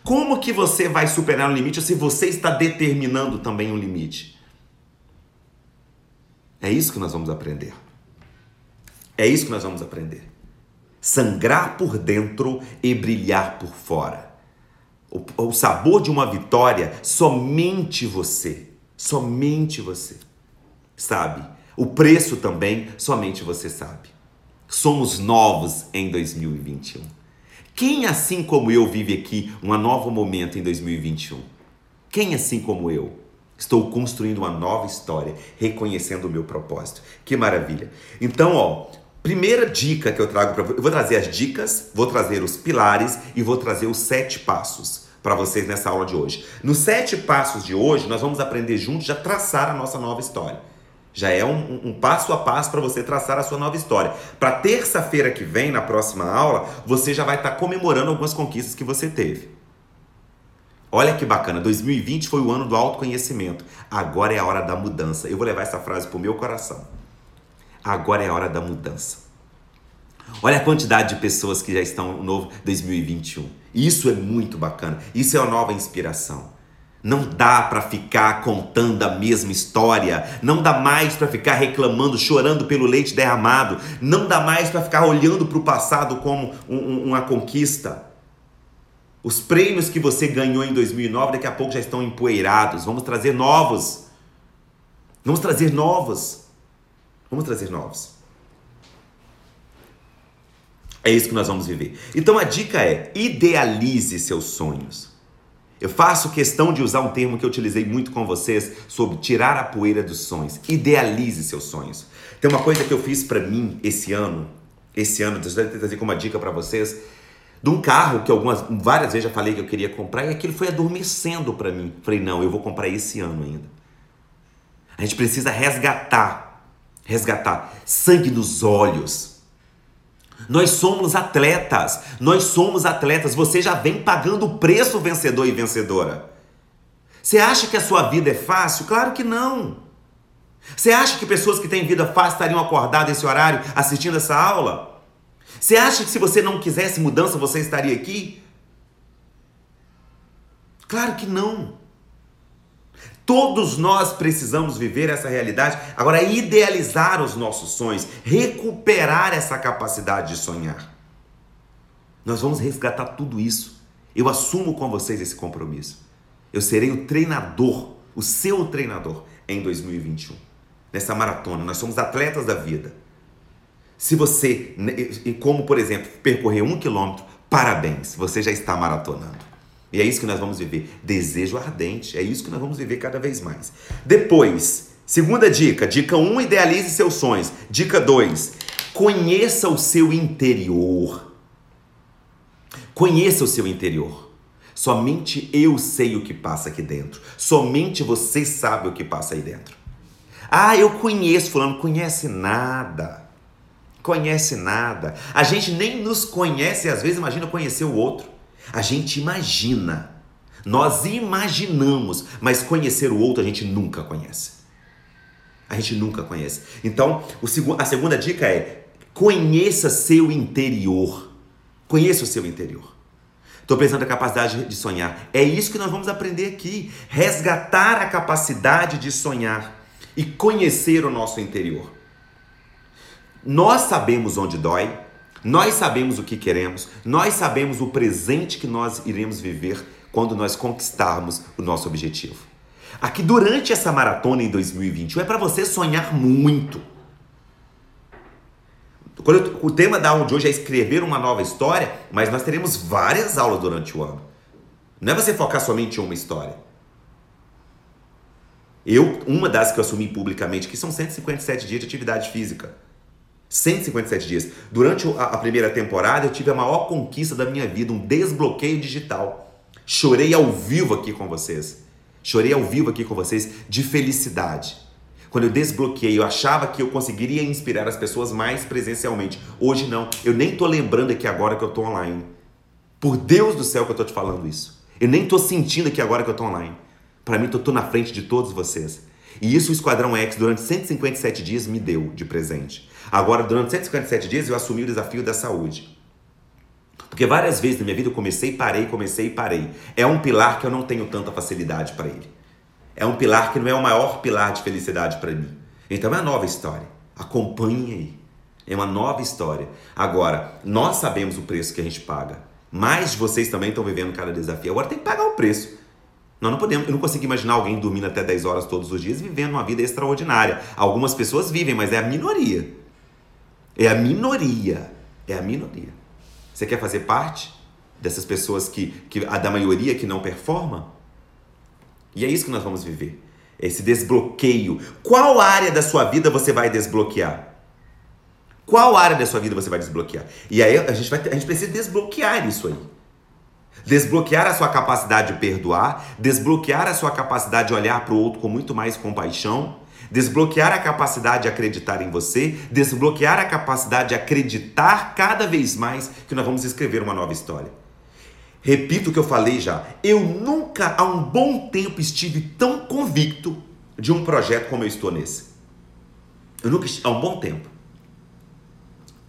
Como que você vai superar um limite se você está determinando também um limite? É isso que nós vamos aprender. É isso que nós vamos aprender. Sangrar por dentro e brilhar por fora. O, o sabor de uma vitória, somente você, somente você sabe. O preço também, somente você sabe. Somos novos em 2021. Quem, assim como eu, vive aqui um novo momento em 2021? Quem, assim como eu, estou construindo uma nova história, reconhecendo o meu propósito? Que maravilha! Então, ó, primeira dica que eu trago para eu vou trazer as dicas, vou trazer os pilares e vou trazer os sete passos para vocês nessa aula de hoje. Nos sete passos de hoje, nós vamos aprender juntos a traçar a nossa nova história. Já é um, um passo a passo para você traçar a sua nova história. Para terça-feira que vem, na próxima aula, você já vai estar tá comemorando algumas conquistas que você teve. Olha que bacana, 2020 foi o ano do autoconhecimento. Agora é a hora da mudança. Eu vou levar essa frase para o meu coração. Agora é a hora da mudança. Olha a quantidade de pessoas que já estão no novo 2021. Isso é muito bacana. Isso é uma nova inspiração. Não dá para ficar contando a mesma história, não dá mais para ficar reclamando, chorando pelo leite derramado, não dá mais para ficar olhando para o passado como um, um, uma conquista. Os prêmios que você ganhou em 2009 daqui a pouco já estão empoeirados. Vamos trazer novos. Vamos trazer novos. Vamos trazer novos. É isso que nós vamos viver. Então a dica é: idealize seus sonhos. Eu faço questão de usar um termo que eu utilizei muito com vocês sobre tirar a poeira dos sonhos. Idealize seus sonhos. Tem uma coisa que eu fiz para mim esse ano, esse ano, deixa eu trazer como uma dica para vocês, de um carro que algumas várias vezes já falei que eu queria comprar e aquilo foi adormecendo para mim. Falei, não, eu vou comprar esse ano ainda. A gente precisa resgatar, resgatar sangue nos olhos nós somos atletas. Nós somos atletas. Você já vem pagando o preço vencedor e vencedora. Você acha que a sua vida é fácil? Claro que não. Você acha que pessoas que têm vida fácil estariam acordadas esse horário assistindo essa aula? Você acha que se você não quisesse mudança você estaria aqui? Claro que não. Todos nós precisamos viver essa realidade. Agora, idealizar os nossos sonhos, recuperar essa capacidade de sonhar. Nós vamos resgatar tudo isso. Eu assumo com vocês esse compromisso. Eu serei o treinador, o seu treinador em 2021. Nessa maratona, nós somos atletas da vida. Se você, como por exemplo, percorrer um quilômetro, parabéns, você já está maratonando. E é isso que nós vamos viver. Desejo ardente. É isso que nós vamos viver cada vez mais. Depois, segunda dica. Dica 1, um, idealize seus sonhos. Dica 2, conheça o seu interior. Conheça o seu interior. Somente eu sei o que passa aqui dentro. Somente você sabe o que passa aí dentro. Ah, eu conheço, fulano, conhece nada. Conhece nada. A gente nem nos conhece, às vezes imagina conhecer o outro. A gente imagina, nós imaginamos, mas conhecer o outro a gente nunca conhece. A gente nunca conhece. Então, a segunda dica é: conheça seu interior. Conheça o seu interior. Estou pensando na capacidade de sonhar. É isso que nós vamos aprender aqui. Resgatar a capacidade de sonhar e conhecer o nosso interior. Nós sabemos onde dói, nós sabemos o que queremos, nós sabemos o presente que nós iremos viver quando nós conquistarmos o nosso objetivo. Aqui durante essa maratona em 2021 é para você sonhar muito. O tema da aula de hoje é escrever uma nova história, mas nós teremos várias aulas durante o ano. Não é você focar somente em uma história. Eu, uma das que eu assumi publicamente, que são 157 dias de atividade física. 157 dias. Durante a primeira temporada, eu tive a maior conquista da minha vida, um desbloqueio digital. Chorei ao vivo aqui com vocês. Chorei ao vivo aqui com vocês de felicidade. Quando eu desbloqueei, eu achava que eu conseguiria inspirar as pessoas mais presencialmente. Hoje não. Eu nem tô lembrando aqui agora que eu tô online. Por Deus do céu que eu tô te falando isso. Eu nem tô sentindo aqui agora que eu tô online. Para mim, eu tô na frente de todos vocês. E isso o Esquadrão X, durante 157 dias, me deu de presente. Agora, durante 157 dias, eu assumi o desafio da saúde. Porque várias vezes na minha vida eu comecei parei, comecei e parei. É um pilar que eu não tenho tanta facilidade para ele. É um pilar que não é o maior pilar de felicidade para mim. Então é uma nova história. Acompanhe aí. É uma nova história. Agora, nós sabemos o preço que a gente paga. Mais de vocês também estão vivendo cada desafio. Agora tem que pagar o preço. Nós não podemos, eu não consigo imaginar alguém dormindo até 10 horas todos os dias vivendo uma vida extraordinária. Algumas pessoas vivem, mas é a minoria. É a minoria. É a minoria. Você quer fazer parte dessas pessoas que, que a da maioria que não performa? E é isso que nós vamos viver. Esse desbloqueio. Qual área da sua vida você vai desbloquear? Qual área da sua vida você vai desbloquear? E aí a gente, vai, a gente precisa desbloquear isso aí. Desbloquear a sua capacidade de perdoar, desbloquear a sua capacidade de olhar para o outro com muito mais compaixão, desbloquear a capacidade de acreditar em você, desbloquear a capacidade de acreditar cada vez mais que nós vamos escrever uma nova história. Repito o que eu falei já. Eu nunca há um bom tempo estive tão convicto de um projeto como eu estou nesse. Eu nunca estive, há um bom tempo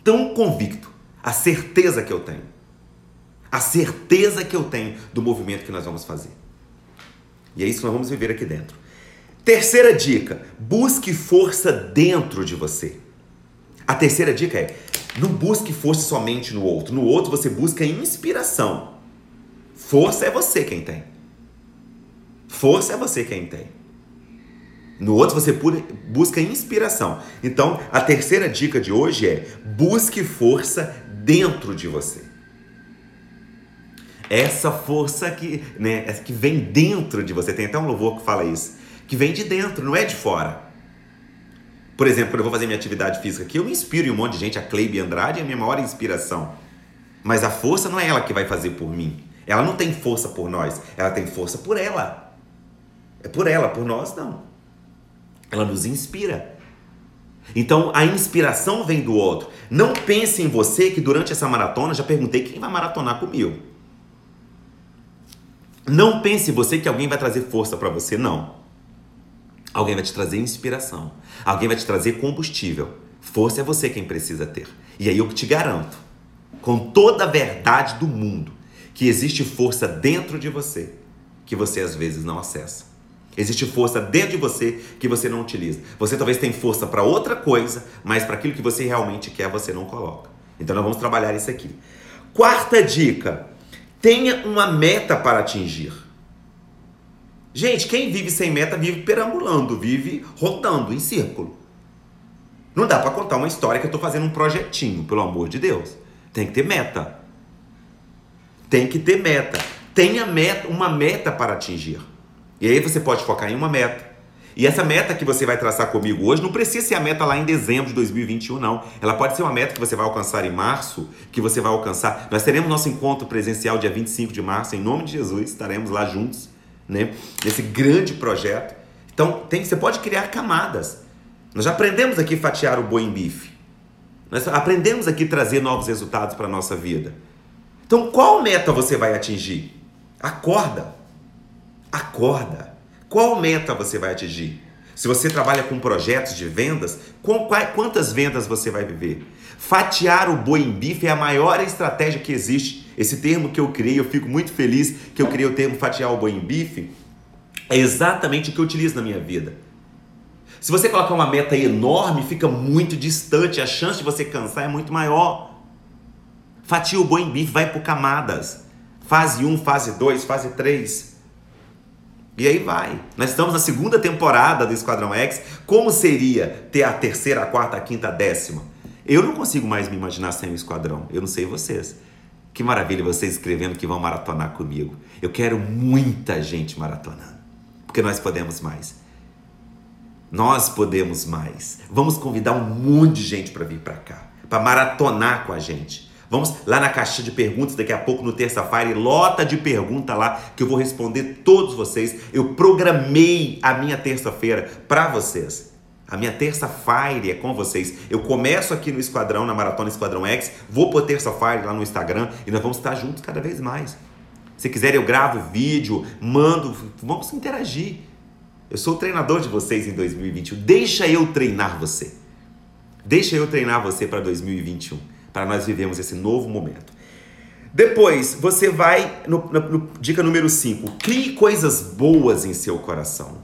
tão convicto, a certeza que eu tenho, a certeza que eu tenho do movimento que nós vamos fazer. E é isso que nós vamos viver aqui dentro. Terceira dica: busque força dentro de você. A terceira dica é: não busque força somente no outro. No outro você busca inspiração. Força é você quem tem. Força é você quem tem. No outro você busca inspiração. Então, a terceira dica de hoje é: busque força dentro de você. Essa força que, né, que vem dentro de você. Tem até um louvor que fala isso. Que vem de dentro, não é de fora. Por exemplo, quando eu vou fazer minha atividade física aqui, eu me inspiro em um monte de gente. A Cleibe Andrade é a minha maior inspiração. Mas a força não é ela que vai fazer por mim. Ela não tem força por nós. Ela tem força por ela. É por ela, por nós não. Ela nos inspira. Então a inspiração vem do outro. Não pense em você que durante essa maratona já perguntei quem vai maratonar comigo. Não pense em você que alguém vai trazer força para você, não. Alguém vai te trazer inspiração. Alguém vai te trazer combustível. Força é você quem precisa ter. E aí eu te garanto, com toda a verdade do mundo, que existe força dentro de você que você às vezes não acessa. Existe força dentro de você que você não utiliza. Você talvez tenha força para outra coisa, mas para aquilo que você realmente quer, você não coloca. Então nós vamos trabalhar isso aqui. Quarta dica: tenha uma meta para atingir. Gente, quem vive sem meta vive perambulando, vive rodando em círculo. Não dá para contar uma história que eu estou fazendo um projetinho, pelo amor de Deus. Tem que ter meta. Tem que ter meta. Tenha meta, uma meta para atingir. E aí você pode focar em uma meta. E essa meta que você vai traçar comigo hoje não precisa ser a meta lá em dezembro de 2021, não. Ela pode ser uma meta que você vai alcançar em março, que você vai alcançar. Nós teremos nosso encontro presencial dia 25 de março, em nome de Jesus, estaremos lá juntos, né? Nesse grande projeto. Então, tem, você pode criar camadas. Nós já aprendemos aqui fatiar o boi em bife. Nós aprendemos aqui trazer novos resultados para a nossa vida. Então, qual meta você vai atingir? Acorda. Acorda. Qual meta você vai atingir? Se você trabalha com projetos de vendas, quantas vendas você vai viver? Fatiar o boi em bife é a maior estratégia que existe. Esse termo que eu criei, eu fico muito feliz que eu criei o termo fatiar o boi em bife. É exatamente o que eu utilizo na minha vida. Se você colocar uma meta enorme, fica muito distante, a chance de você cansar é muito maior. Fatia o boi em bife, vai por camadas. Fase 1, fase 2, fase 3. E aí vai. Nós estamos na segunda temporada do Esquadrão X. Como seria ter a terceira, a quarta, a quinta, a décima? Eu não consigo mais me imaginar sem o Esquadrão. Eu não sei vocês. Que maravilha vocês escrevendo que vão maratonar comigo. Eu quero muita gente maratonando. Porque nós podemos mais. Nós podemos mais. Vamos convidar um monte de gente para vir para cá, para maratonar com a gente. Vamos lá na caixa de perguntas daqui a pouco no terça-feira, lota de pergunta lá que eu vou responder todos vocês. Eu programei a minha terça-feira para vocês. A minha terça-feira é com vocês. Eu começo aqui no Esquadrão, na Maratona Esquadrão X, vou por terça-feira lá no Instagram e nós vamos estar juntos cada vez mais. Se quiser, eu gravo vídeo, mando, vamos interagir. Eu sou o treinador de vocês em 2021. Deixa eu treinar você. Deixa eu treinar você para 2021 para nós vivermos esse novo momento. Depois, você vai no, no, no dica número 5. Crie coisas boas em seu coração.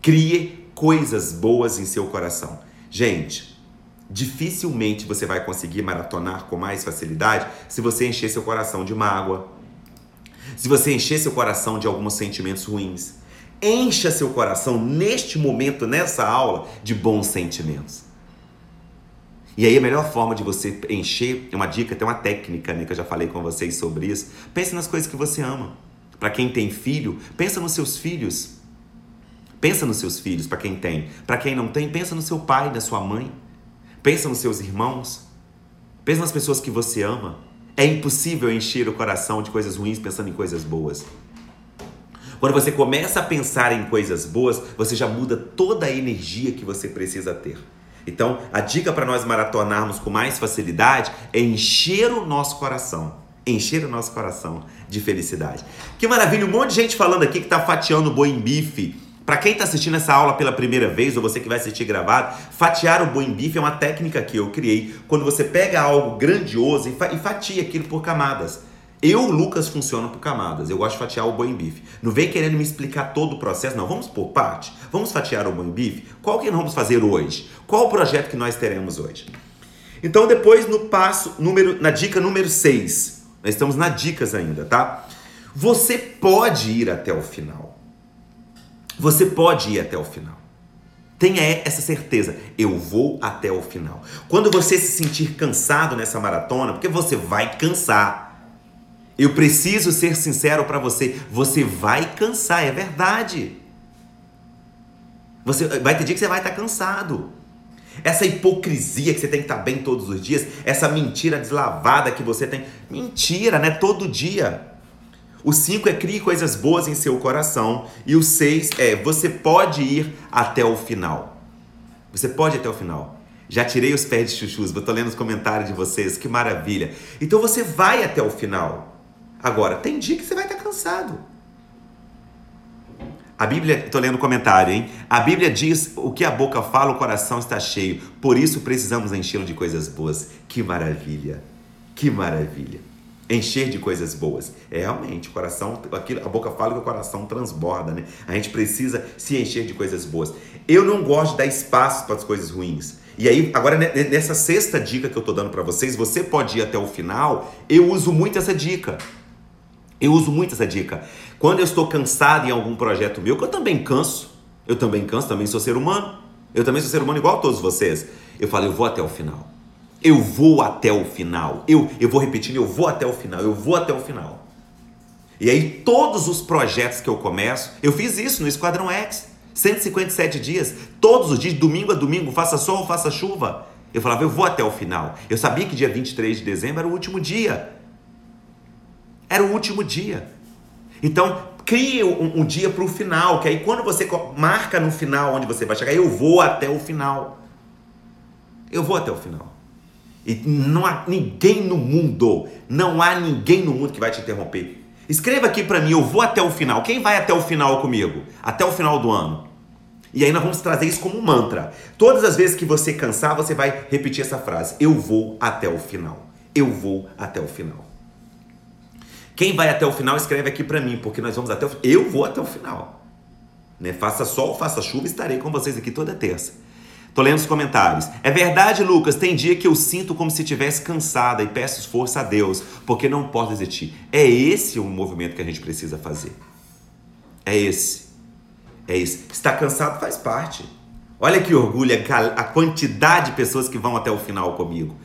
Crie coisas boas em seu coração. Gente, Dificilmente você vai conseguir maratonar com mais facilidade se você encher seu coração de mágoa, se você encher seu coração de alguns sentimentos ruins. Encha seu coração neste momento, nessa aula, de bons sentimentos. E aí a melhor forma de você encher, é uma dica, tem uma técnica, né, que eu já falei com vocês sobre isso. Pense nas coisas que você ama. Para quem tem filho, pensa nos seus filhos. Pensa nos seus filhos, para quem tem. Para quem não tem, pensa no seu pai, na sua mãe. Pensa nos seus irmãos. Pensa nas pessoas que você ama. É impossível encher o coração de coisas ruins pensando em coisas boas. Quando você começa a pensar em coisas boas, você já muda toda a energia que você precisa ter. Então, a dica para nós maratonarmos com mais facilidade é encher o nosso coração. Encher o nosso coração de felicidade. Que maravilha, um monte de gente falando aqui que está fatiando boi em bife. Para quem está assistindo essa aula pela primeira vez, ou você que vai assistir gravado, fatiar o boi em bife é uma técnica que eu criei quando você pega algo grandioso e fatia aquilo por camadas. Eu, Lucas, funciono por camadas. Eu gosto de fatiar o boi em bife. Não vem querendo me explicar todo o processo, não. Vamos por parte. Vamos fatiar o boi em bife. Qual que nós vamos fazer hoje? Qual o projeto que nós teremos hoje? Então, depois no passo número, na dica número 6. Nós estamos na dicas ainda, tá? Você pode ir até o final. Você pode ir até o final. Tenha essa certeza, eu vou até o final. Quando você se sentir cansado nessa maratona, porque você vai cansar, eu preciso ser sincero para você, você vai cansar, é verdade. Você vai ter dia que você vai estar tá cansado. Essa hipocrisia que você tem que estar tá bem todos os dias, essa mentira deslavada que você tem, mentira, né? Todo dia. O 5 é crie coisas boas em seu coração e o 6 é você pode ir até o final. Você pode ir até o final. Já tirei os pés de chuchus, tô lendo os comentários de vocês, que maravilha. Então você vai até o final. Agora, tem dia que você vai estar cansado. A Bíblia, estou lendo o comentário, hein? A Bíblia diz: o que a boca fala, o coração está cheio. Por isso precisamos enchê-lo de coisas boas. Que maravilha! Que maravilha! Encher de coisas boas. É realmente, o coração, aquilo, a boca fala que o coração transborda, né? A gente precisa se encher de coisas boas. Eu não gosto de dar espaço para as coisas ruins. E aí, agora nessa sexta dica que eu estou dando para vocês, você pode ir até o final. Eu uso muito essa dica. Eu uso muito essa dica. Quando eu estou cansado em algum projeto meu, que eu também canso, eu também canso, também sou ser humano. Eu também sou ser humano igual a todos vocês. Eu falo, eu vou até o final. Eu vou até o final. Eu, eu vou repetindo, eu vou até o final, eu vou até o final. E aí, todos os projetos que eu começo, eu fiz isso no Esquadrão X. 157 dias, todos os dias, domingo a domingo, faça sol faça chuva. Eu falava, eu vou até o final. Eu sabia que dia 23 de dezembro era o último dia. Era o último dia. Então, crie um, um dia para o final, que aí quando você marca no final onde você vai chegar, eu vou até o final. Eu vou até o final. E não há ninguém no mundo, não há ninguém no mundo que vai te interromper. Escreva aqui para mim, eu vou até o final. Quem vai até o final comigo? Até o final do ano. E aí nós vamos trazer isso como um mantra. Todas as vezes que você cansar, você vai repetir essa frase: eu vou até o final. Eu vou até o final. Quem vai até o final, escreve aqui para mim, porque nós vamos até o Eu vou até o final. Né? Faça sol, faça chuva, estarei com vocês aqui toda terça. Tô lendo os comentários. É verdade, Lucas, tem dia que eu sinto como se estivesse cansada e peço força a Deus, porque não posso desistir. É esse o movimento que a gente precisa fazer. É esse. É esse. Estar cansado faz parte. Olha que orgulho a quantidade de pessoas que vão até o final comigo.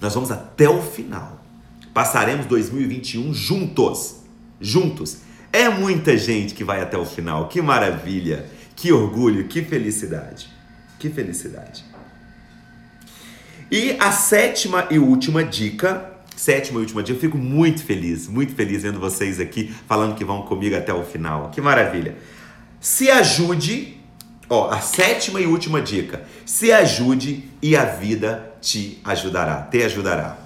Nós vamos até o final. Passaremos 2021 juntos. Juntos. É muita gente que vai até o final. Que maravilha. Que orgulho, que felicidade. Que felicidade. E a sétima e última dica, sétima e última dica, eu fico muito feliz, muito feliz vendo vocês aqui falando que vão comigo até o final. Que maravilha. Se ajude, ó, a sétima e última dica. Se ajude e a vida te ajudará, te ajudará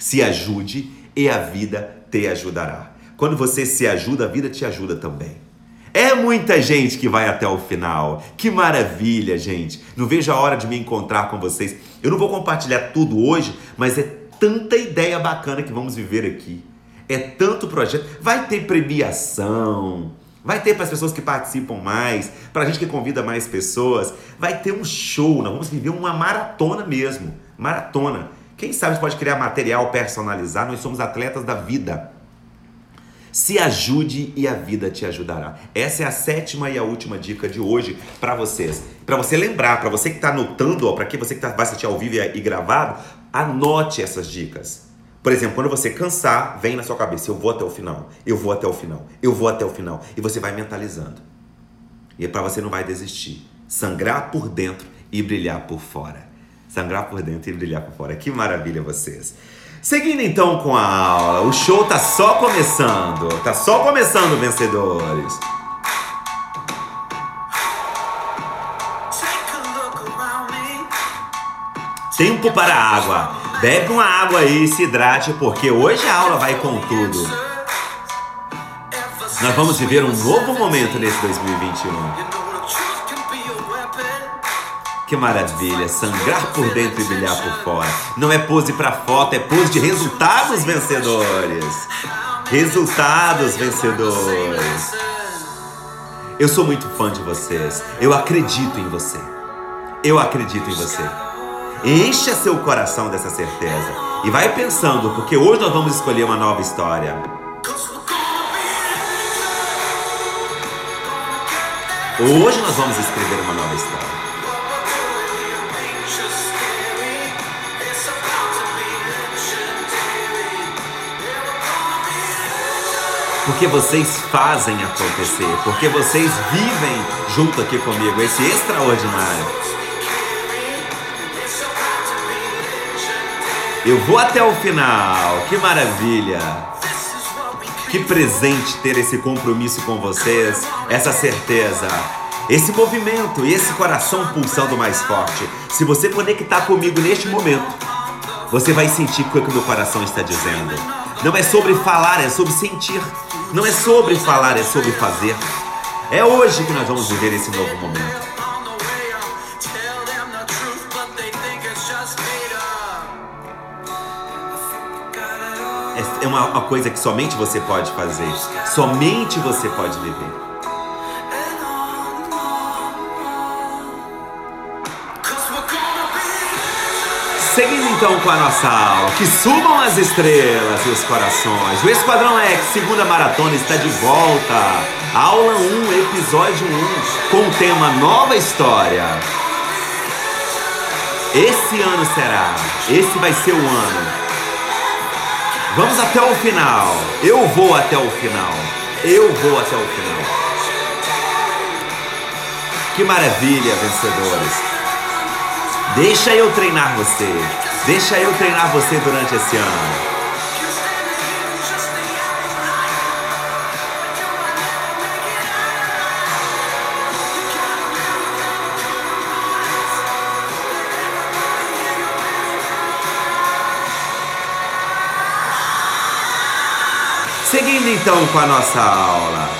se ajude e a vida te ajudará. Quando você se ajuda, a vida te ajuda também. É muita gente que vai até o final. Que maravilha, gente. Não vejo a hora de me encontrar com vocês. Eu não vou compartilhar tudo hoje, mas é tanta ideia bacana que vamos viver aqui. É tanto projeto. Vai ter premiação. Vai ter para as pessoas que participam mais, para a gente que convida mais pessoas. Vai ter um show. Nós vamos viver uma maratona mesmo Maratona. Quem sabe pode criar material personalizado. Nós somos atletas da vida. Se ajude e a vida te ajudará. Essa é a sétima e a última dica de hoje para vocês. Para você lembrar, para você que está anotando, para que você que tá, vai assistir ao vivo e gravado, anote essas dicas. Por exemplo, quando você cansar, vem na sua cabeça: eu vou até o final, eu vou até o final, eu vou até o final. E você vai mentalizando. E é para você não vai desistir. Sangrar por dentro e brilhar por fora. Sangrar por dentro e brilhar por fora. Que maravilha vocês. Seguindo então com a aula, o show tá só começando. Tá só começando, vencedores. Tempo para a água. Bebe uma água aí e se hidrate, porque hoje a aula vai com tudo. Nós vamos viver um novo momento nesse 2021. Que maravilha, sangrar por dentro e brilhar por fora. Não é pose para foto, é pose de resultados vencedores. Resultados vencedores. Eu sou muito fã de vocês. Eu acredito em você. Eu acredito em você. Encha seu coração dessa certeza. E vai pensando, porque hoje nós vamos escolher uma nova história. Hoje nós vamos escrever uma nova história. Porque vocês fazem acontecer, porque vocês vivem junto aqui comigo esse extraordinário. Eu vou até o final. Que maravilha! Que presente ter esse compromisso com vocês, essa certeza, esse movimento e esse coração pulsando mais forte. Se você conectar comigo neste momento, você vai sentir o que o meu coração está dizendo. Não é sobre falar, é sobre sentir. Não é sobre falar, é sobre fazer. É hoje que nós vamos viver esse novo momento. é uma, uma coisa que somente você pode fazer, somente você pode viver. Então com a nossa aula, que subam as estrelas e os corações. O Esquadrão X, segunda maratona, está de volta. Aula 1, episódio 1, com o tema Nova História. Esse ano será, esse vai ser o ano Vamos até o final. Eu vou até o final. Eu vou até o final. Que maravilha, vencedores. Deixa eu treinar você. Deixa eu treinar você durante esse ano. Seguindo então com a nossa aula,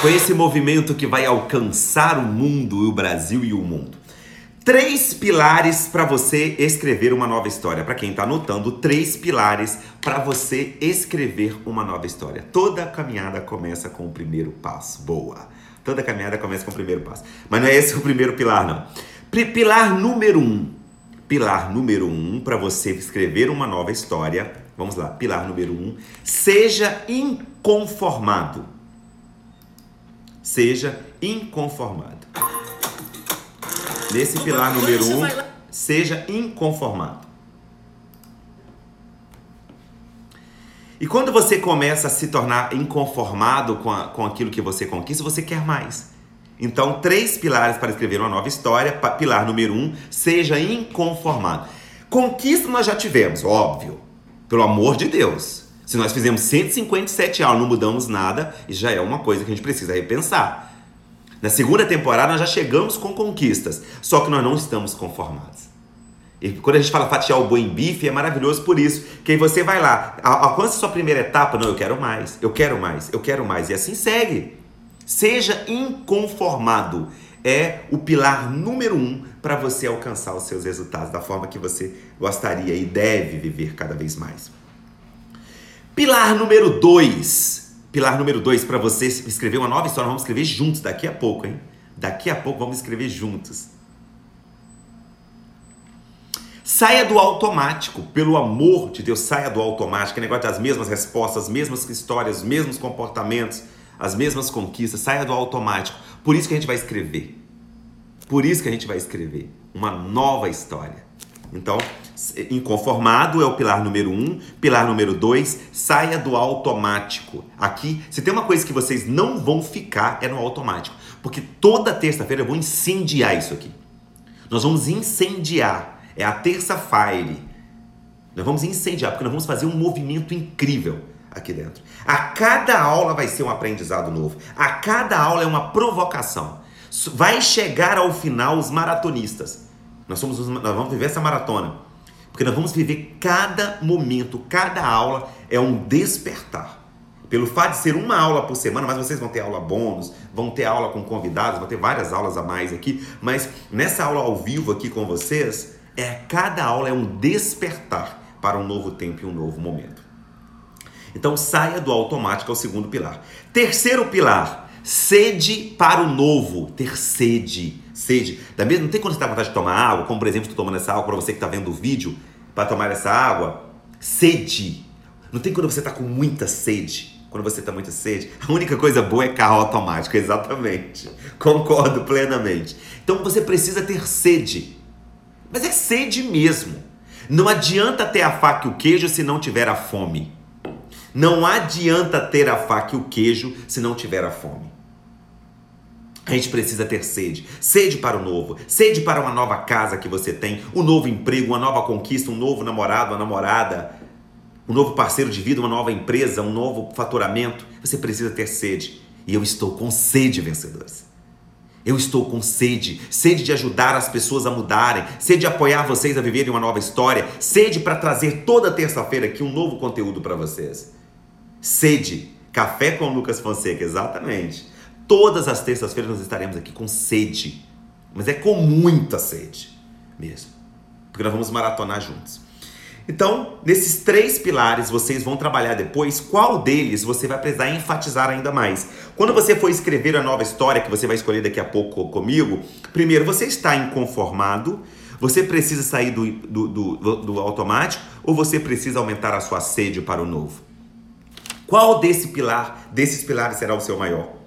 com esse movimento que vai alcançar o mundo, o Brasil e o mundo. Três pilares para você escrever uma nova história. Para quem está anotando, três pilares para você escrever uma nova história. Toda caminhada começa com o primeiro passo. Boa. Toda caminhada começa com o primeiro passo. Mas não é esse o primeiro pilar, não. Pilar número um. Pilar número um para você escrever uma nova história Vamos lá, pilar número um. Seja inconformado. Seja inconformado. Nesse pilar número um, seja inconformado. E quando você começa a se tornar inconformado com, a, com aquilo que você conquista, você quer mais. Então, três pilares para escrever uma nova história. Pilar número um, seja inconformado. Conquista nós já tivemos, óbvio. Pelo amor de Deus. Se nós fizemos 157 aulas, não mudamos nada, já é uma coisa que a gente precisa repensar. Na segunda temporada nós já chegamos com conquistas, só que nós não estamos conformados. E quando a gente fala fatiar o boi em bife, é maravilhoso por isso. Que aí você vai lá, alcança a sua primeira etapa, não, eu quero mais, eu quero mais, eu quero mais. E assim segue. Seja inconformado. É o pilar número um para você alcançar os seus resultados da forma que você gostaria e deve viver cada vez mais. Pilar número 2. Pilar número 2 para você escrever uma nova história. Vamos escrever juntos daqui a pouco, hein? Daqui a pouco vamos escrever juntos. Saia do automático, pelo amor de Deus, saia do automático. É negócio das mesmas respostas, as mesmas histórias, os mesmos comportamentos, as mesmas conquistas. Saia do automático. Por isso que a gente vai escrever. Por isso que a gente vai escrever uma nova história. Então, inconformado é o pilar número um. Pilar número dois, saia do automático. Aqui, se tem uma coisa que vocês não vão ficar, é no automático. Porque toda terça-feira eu vou incendiar isso aqui. Nós vamos incendiar. É a terça-feira. Nós vamos incendiar, porque nós vamos fazer um movimento incrível aqui dentro. A cada aula vai ser um aprendizado novo. A cada aula é uma provocação. Vai chegar ao final os maratonistas. Nós, somos, nós vamos viver essa maratona. Porque nós vamos viver cada momento, cada aula é um despertar. Pelo fato de ser uma aula por semana, mas vocês vão ter aula bônus, vão ter aula com convidados, vão ter várias aulas a mais aqui, mas nessa aula ao vivo aqui com vocês, é cada aula é um despertar para um novo tempo e um novo momento. Então saia do automático é o segundo pilar. Terceiro pilar, sede para o novo, ter sede sede. Da mesma, não tem quando você está com vontade de tomar água, como por exemplo, estou tomando essa água para você que está vendo o vídeo, para tomar essa água. Sede. Não tem quando você está com muita sede. Quando você está muito sede, a única coisa boa é carro automático, exatamente. Concordo plenamente. Então você precisa ter sede. Mas é sede mesmo. Não adianta ter a faca e o queijo se não tiver a fome. Não adianta ter a faca e o queijo se não tiver a fome. A gente precisa ter sede. Sede para o novo. Sede para uma nova casa que você tem, um novo emprego, uma nova conquista, um novo namorado, uma namorada, um novo parceiro de vida, uma nova empresa, um novo faturamento. Você precisa ter sede. E eu estou com sede, vencedores. Eu estou com sede, sede de ajudar as pessoas a mudarem, sede de apoiar vocês a viverem uma nova história, sede para trazer toda terça-feira aqui um novo conteúdo para vocês. Sede, café com Lucas Fonseca, exatamente. Todas as terças-feiras nós estaremos aqui com sede, mas é com muita sede mesmo, porque nós vamos maratonar juntos. Então, nesses três pilares, vocês vão trabalhar depois qual deles você vai precisar enfatizar ainda mais. Quando você for escrever a nova história que você vai escolher daqui a pouco comigo, primeiro, você está inconformado, você precisa sair do, do, do, do automático ou você precisa aumentar a sua sede para o novo? Qual desse pilar, desses pilares será o seu maior?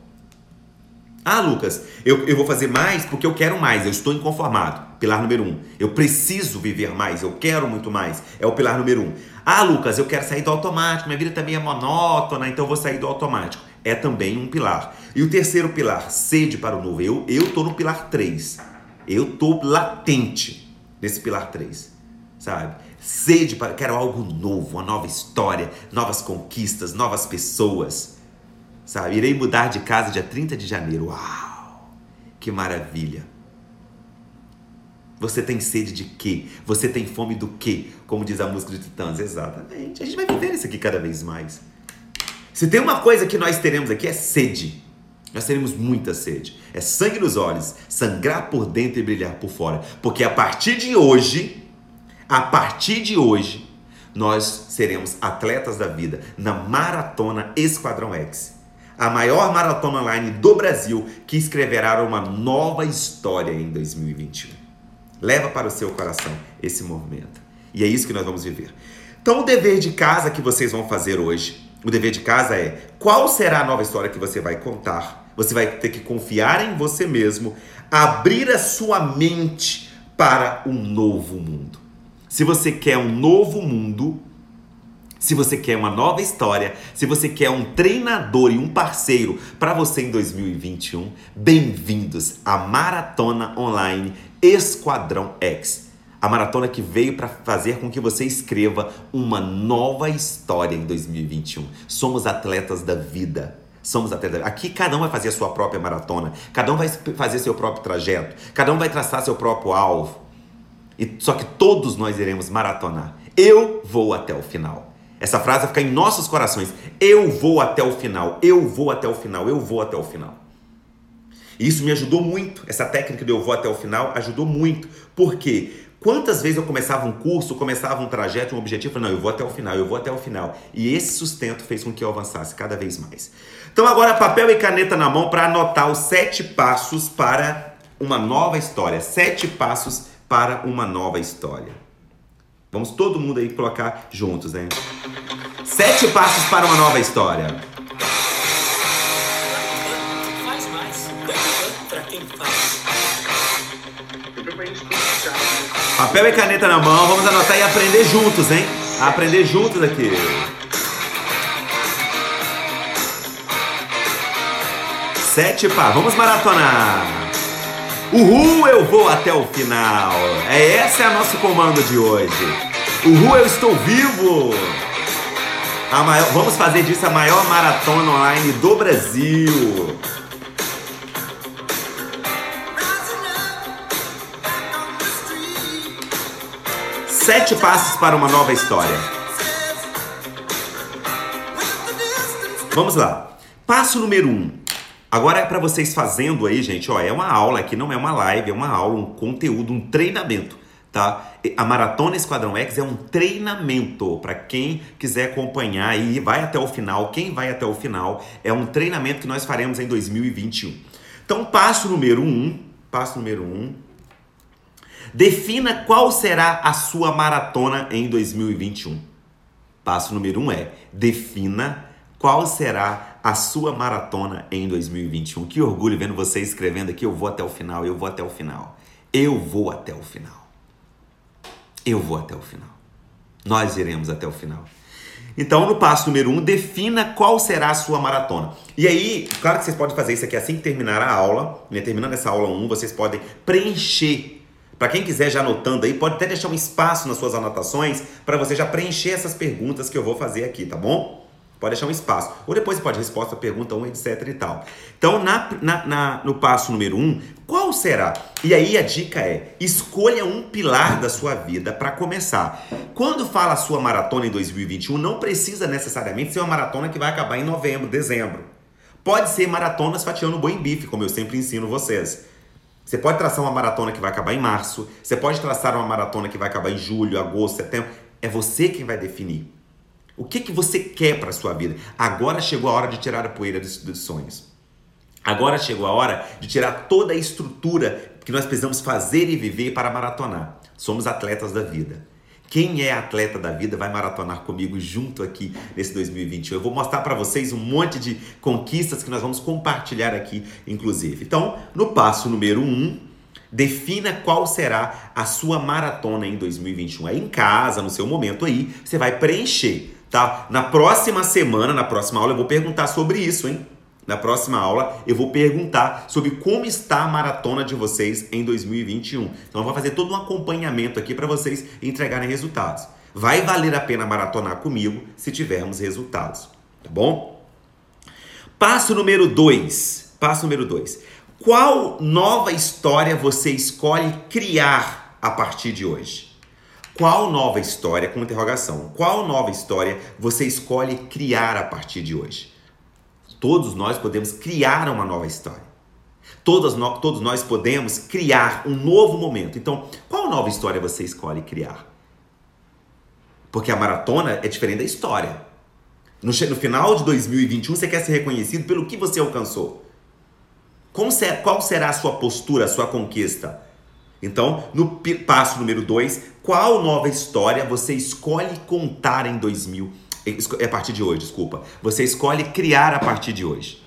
Ah, Lucas, eu, eu vou fazer mais porque eu quero mais, eu estou inconformado. Pilar número um. Eu preciso viver mais, eu quero muito mais. É o pilar número um. Ah, Lucas, eu quero sair do automático, minha vida também é monótona, então eu vou sair do automático. É também um pilar. E o terceiro pilar, sede para o novo. Eu eu no pilar 3. Eu tô latente nesse pilar 3. Sabe? Sede para quero algo novo, uma nova história, novas conquistas, novas pessoas Sabe? Irei mudar de casa dia 30 de janeiro. Uau! Que maravilha! Você tem sede de quê? Você tem fome do quê? Como diz a música de Titãs. Exatamente. A gente vai viver isso aqui cada vez mais. Se tem uma coisa que nós teremos aqui é sede. Nós teremos muita sede. É sangue nos olhos, sangrar por dentro e brilhar por fora. Porque a partir de hoje, a partir de hoje, nós seremos atletas da vida na maratona Esquadrão X a maior maratona online do Brasil, que escreverá uma nova história em 2021. Leva para o seu coração esse movimento. E é isso que nós vamos viver. Então, o dever de casa que vocês vão fazer hoje, o dever de casa é qual será a nova história que você vai contar. Você vai ter que confiar em você mesmo, abrir a sua mente para um novo mundo. Se você quer um novo mundo, se você quer uma nova história, se você quer um treinador e um parceiro para você em 2021, bem-vindos à Maratona Online Esquadrão X. A maratona que veio para fazer com que você escreva uma nova história em 2021. Somos atletas da vida. Somos atletas. Aqui cada um vai fazer a sua própria maratona, cada um vai fazer seu próprio trajeto, cada um vai traçar seu próprio alvo. E só que todos nós iremos maratonar. Eu vou até o final. Essa frase vai ficar em nossos corações. Eu vou até o final, eu vou até o final, eu vou até o final. E isso me ajudou muito. Essa técnica do eu vou até o final ajudou muito. Porque quantas vezes eu começava um curso, começava um trajeto, um objetivo, não, eu vou até o final, eu vou até o final. E esse sustento fez com que eu avançasse cada vez mais. Então agora papel e caneta na mão para anotar os sete passos para uma nova história. Sete passos para uma nova história. Vamos todo mundo aí colocar juntos, né? Sete passos para uma nova história. Faz mais. Pra quem faz. Papel e caneta na mão, vamos anotar e aprender juntos, hein? Aprender juntos aqui. Sete pá, vamos maratonar. Uhul, eu vou até o final. É esse é o nosso comando de hoje. Uhul, eu estou vivo. Maior, vamos fazer disso a maior maratona online do Brasil. Sete passos para uma nova história. Vamos lá. Passo número um. Agora é para vocês fazendo aí, gente, ó, é uma aula aqui, não é uma live, é uma aula, um conteúdo, um treinamento, tá? A Maratona Esquadrão X é um treinamento para quem quiser acompanhar e vai até o final. Quem vai até o final é um treinamento que nós faremos em 2021. Então, passo número um, passo número um, defina qual será a sua maratona em 2021. Passo número um é defina qual será a sua maratona em 2021. Que orgulho vendo você escrevendo aqui, eu vou até o final, eu vou até o final. Eu vou até o final. Eu vou até o final. Nós iremos até o final. Então, no passo número um, defina qual será a sua maratona. E aí, claro que vocês podem fazer isso aqui assim que terminar a aula, né? terminando essa aula 1, um, vocês podem preencher. Para quem quiser já anotando aí, pode até deixar um espaço nas suas anotações para você já preencher essas perguntas que eu vou fazer aqui, tá bom? Pode deixar um espaço. Ou depois você pode resposta, pergunta 1, etc e tal. Então, na, na, na, no passo número 1, um, qual será? E aí a dica é: escolha um pilar da sua vida para começar. Quando fala a sua maratona em 2021, não precisa necessariamente ser uma maratona que vai acabar em novembro, dezembro. Pode ser maratonas fatiando boi em bife, como eu sempre ensino vocês. Você pode traçar uma maratona que vai acabar em março, você pode traçar uma maratona que vai acabar em julho, agosto, setembro. É você quem vai definir. O que, que você quer para a sua vida? Agora chegou a hora de tirar a poeira dos, dos sonhos. Agora chegou a hora de tirar toda a estrutura que nós precisamos fazer e viver para maratonar. Somos atletas da vida. Quem é atleta da vida vai maratonar comigo junto aqui nesse 2021. Eu vou mostrar para vocês um monte de conquistas que nós vamos compartilhar aqui, inclusive. Então, no passo número 1, um, defina qual será a sua maratona em 2021. Aí em casa, no seu momento aí, você vai preencher tá? Na próxima semana, na próxima aula, eu vou perguntar sobre isso, hein? Na próxima aula, eu vou perguntar sobre como está a maratona de vocês em 2021. Então, eu vou fazer todo um acompanhamento aqui para vocês entregarem resultados. Vai valer a pena maratonar comigo se tivermos resultados, tá bom? Passo número 2. Passo número 2. Qual nova história você escolhe criar a partir de hoje? Qual nova história, com interrogação, qual nova história você escolhe criar a partir de hoje? Todos nós podemos criar uma nova história. Todos, no, todos nós podemos criar um novo momento. Então, qual nova história você escolhe criar? Porque a maratona é diferente da história. No, no final de 2021, você quer ser reconhecido pelo que você alcançou. Ser, qual será a sua postura, a sua conquista? Então, no passo número 2, qual nova história você escolhe contar em 2000? É a partir de hoje, desculpa. Você escolhe criar a partir de hoje.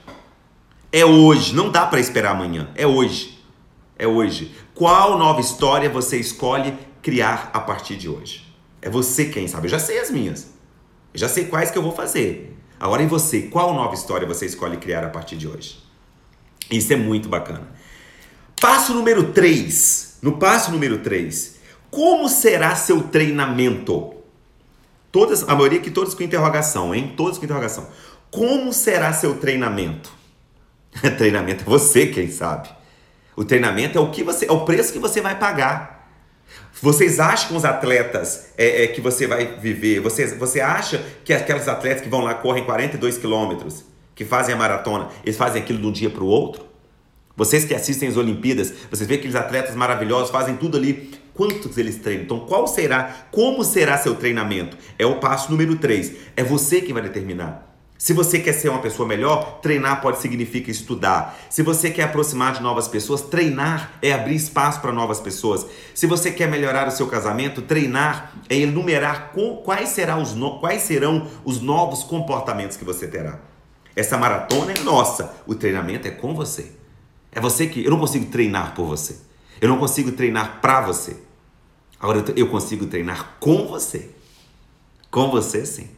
É hoje, não dá para esperar amanhã. É hoje. É hoje. Qual nova história você escolhe criar a partir de hoje? É você quem sabe. Eu já sei as minhas. Eu já sei quais que eu vou fazer. Agora em você, qual nova história você escolhe criar a partir de hoje? Isso é muito bacana. Passo número 3 no passo número 3, como será seu treinamento? Todas, a maioria aqui todos com interrogação, hein? Todos com interrogação. Como será seu treinamento? treinamento é você quem sabe. O treinamento é o que você, é o preço que você vai pagar. Vocês acham os atletas é, é, que você vai viver, você, você acha que aqueles atletas que vão lá correm 42 quilômetros, que fazem a maratona, eles fazem aquilo de um dia para o outro? Vocês que assistem as Olimpíadas, vocês veem aqueles atletas maravilhosos, fazem tudo ali. Quantos eles treinam? Então, qual será, como será seu treinamento? É o passo número 3. É você que vai determinar. Se você quer ser uma pessoa melhor, treinar pode significar estudar. Se você quer aproximar de novas pessoas, treinar é abrir espaço para novas pessoas. Se você quer melhorar o seu casamento, treinar é enumerar quais, serão os quais serão os novos comportamentos que você terá. Essa maratona é nossa, o treinamento é com você. É você que. Eu não consigo treinar por você. Eu não consigo treinar para você. Agora eu consigo treinar com você. Com você, sim.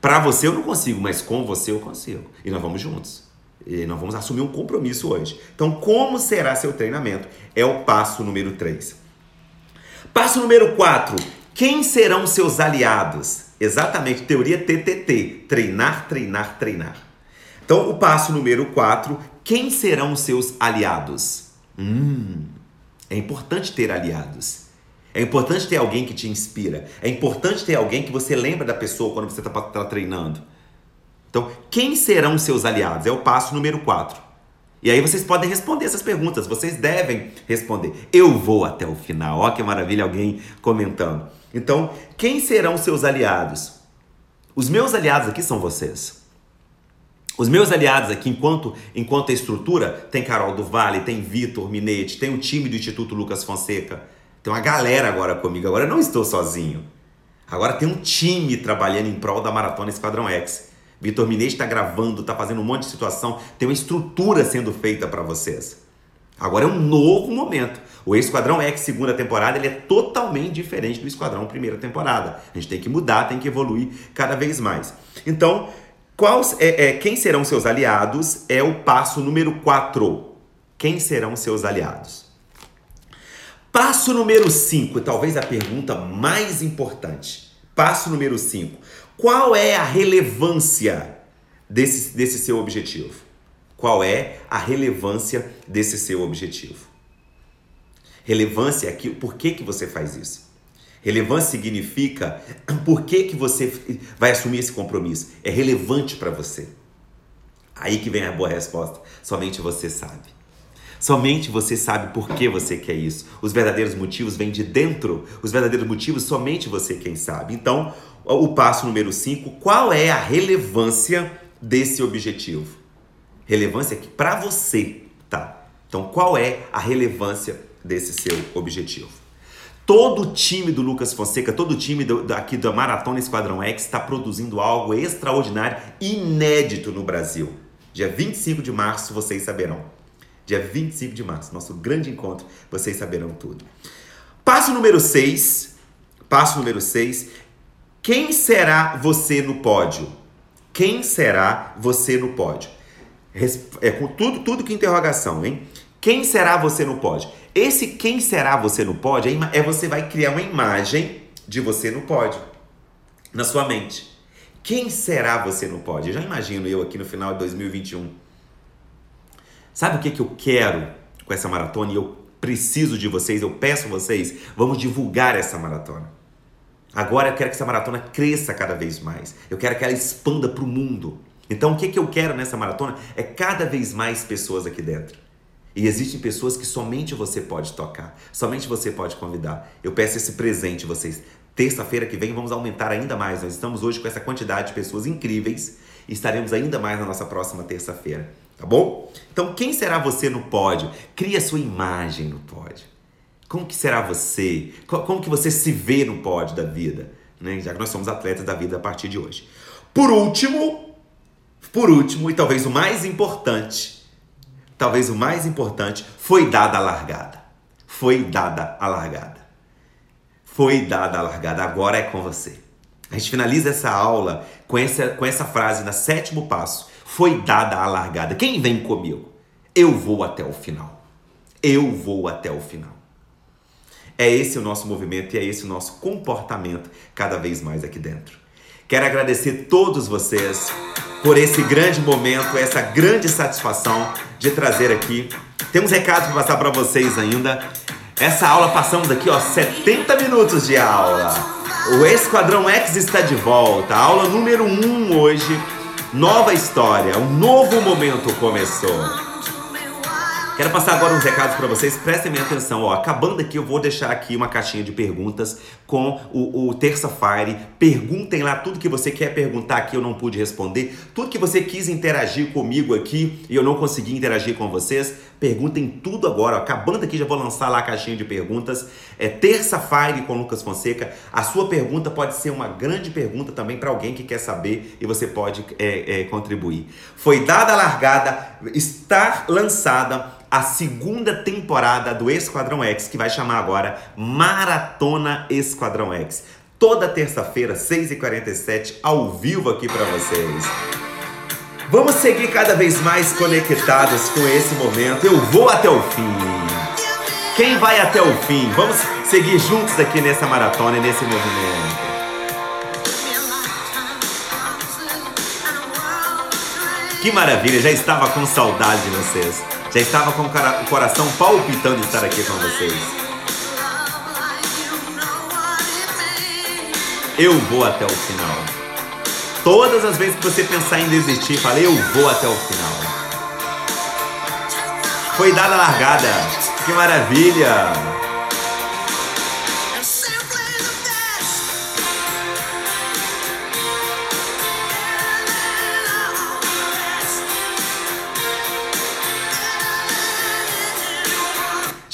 Para você eu não consigo, mas com você eu consigo. E nós vamos juntos. E nós vamos assumir um compromisso hoje. Então, como será seu treinamento? É o passo número 3. Passo número 4. Quem serão seus aliados? Exatamente, teoria TTT. Treinar, treinar, treinar. Então, o passo número 4. Quem serão seus aliados? Hum, é importante ter aliados. É importante ter alguém que te inspira. É importante ter alguém que você lembra da pessoa quando você está tá treinando. Então, quem serão seus aliados? É o passo número 4. E aí vocês podem responder essas perguntas. Vocês devem responder. Eu vou até o final. Ó, que maravilha, alguém comentando. Então, quem serão seus aliados? Os meus aliados aqui são vocês. Os meus aliados aqui, enquanto, enquanto a estrutura, tem Carol do Vale, tem Vitor Minetti, tem o time do Instituto Lucas Fonseca tem uma galera agora comigo. Agora eu não estou sozinho. Agora tem um time trabalhando em prol da Maratona Esquadrão X. Vitor Minete está gravando, está fazendo um monte de situação. Tem uma estrutura sendo feita para vocês. Agora é um novo momento. O Esquadrão X segunda temporada ele é totalmente diferente do Esquadrão primeira temporada. A gente tem que mudar, tem que evoluir cada vez mais. Então, quais, é, é, quem serão seus aliados é o passo número 4. Quem serão seus aliados? Passo número 5, talvez a pergunta mais importante. Passo número 5. Qual é a relevância desse, desse seu objetivo? Qual é a relevância desse seu objetivo? Relevância é por que, que você faz isso? Relevância significa por que, que você vai assumir esse compromisso. É relevante para você. Aí que vem a boa resposta. Somente você sabe. Somente você sabe por que você quer isso. Os verdadeiros motivos vêm de dentro. Os verdadeiros motivos somente você quem sabe. Então, o passo número 5, qual é a relevância desse objetivo? Relevância aqui para você, tá? Então, qual é a relevância desse seu objetivo? Todo o time do Lucas Fonseca, todo o time do, aqui da Maratona Esquadrão X está produzindo algo extraordinário, inédito no Brasil. Dia 25 de março vocês saberão dia 25 de março, nosso grande encontro, vocês saberão tudo. Passo número 6, passo número 6, quem será você no pódio? Quem será você no pódio? É com tudo, tudo que interrogação, hein? Quem será você no pódio? Esse quem será você no pódio é, é você vai criar uma imagem de você no pódio na sua mente. Quem será você pódio? Eu já imagino eu aqui no final de 2021 Sabe o que, que eu quero com essa maratona? E eu preciso de vocês, eu peço vocês, vamos divulgar essa maratona. Agora eu quero que essa maratona cresça cada vez mais. Eu quero que ela expanda para o mundo. Então o que, que eu quero nessa maratona é cada vez mais pessoas aqui dentro. E existem pessoas que somente você pode tocar, somente você pode convidar. Eu peço esse presente a vocês. Terça-feira que vem vamos aumentar ainda mais. Nós estamos hoje com essa quantidade de pessoas incríveis e estaremos ainda mais na nossa próxima terça-feira. Tá bom? Então, quem será você no pódio? Cria sua imagem no pódio. Como que será você? Como que você se vê no pódio da vida? Né? Já que nós somos atletas da vida a partir de hoje. Por último, por último, e talvez o mais importante, talvez o mais importante, foi dada a largada. Foi dada a largada. Foi dada a largada. Agora é com você. A gente finaliza essa aula com essa, com essa frase na sétimo passo foi dada a largada. Quem vem comigo? Eu vou até o final. Eu vou até o final. É esse o nosso movimento e é esse o nosso comportamento cada vez mais aqui dentro. Quero agradecer todos vocês por esse grande momento, essa grande satisfação de trazer aqui. Temos recados para passar para vocês ainda. Essa aula passamos aqui, ó, 70 minutos de aula. O Esquadrão X está de volta. Aula número 1 um hoje Nova história, um novo momento começou. Quero passar agora uns recados para vocês, prestem minha atenção. Ó, acabando aqui, eu vou deixar aqui uma caixinha de perguntas com o, o Terça Fire. Perguntem lá tudo que você quer perguntar aqui, eu não pude responder. Tudo que você quis interagir comigo aqui e eu não consegui interagir com vocês, perguntem tudo agora. Ó, acabando aqui, já vou lançar lá a caixinha de perguntas. É Terça Fire com Lucas Fonseca. A sua pergunta pode ser uma grande pergunta também para alguém que quer saber e você pode é, é, contribuir. Foi dada a largada, está lançada a segunda temporada do Esquadrão X, que vai chamar agora Maratona Esquadrão X. Toda terça-feira, 6h47, ao vivo aqui para vocês. Vamos seguir cada vez mais conectados com esse momento. Eu vou até o fim. Quem vai até o fim? Vamos seguir juntos aqui nessa maratona e nesse movimento. Que maravilha, já estava com saudade de vocês. Já estava com o coração palpitando de estar aqui com vocês. Eu vou até o final. Todas as vezes que você pensar em desistir, fale, eu vou até o final. Foi dada a largada. Que maravilha!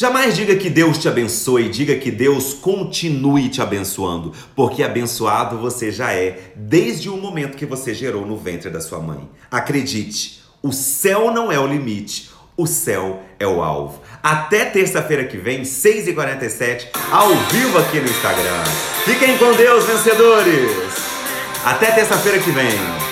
Jamais diga que Deus te abençoe, diga que Deus continue te abençoando, porque abençoado você já é desde o momento que você gerou no ventre da sua mãe. Acredite, o céu não é o limite, o céu é o alvo. Até terça-feira que vem, 6h47, ao vivo aqui no Instagram. Fiquem com Deus, vencedores! Até terça-feira que vem.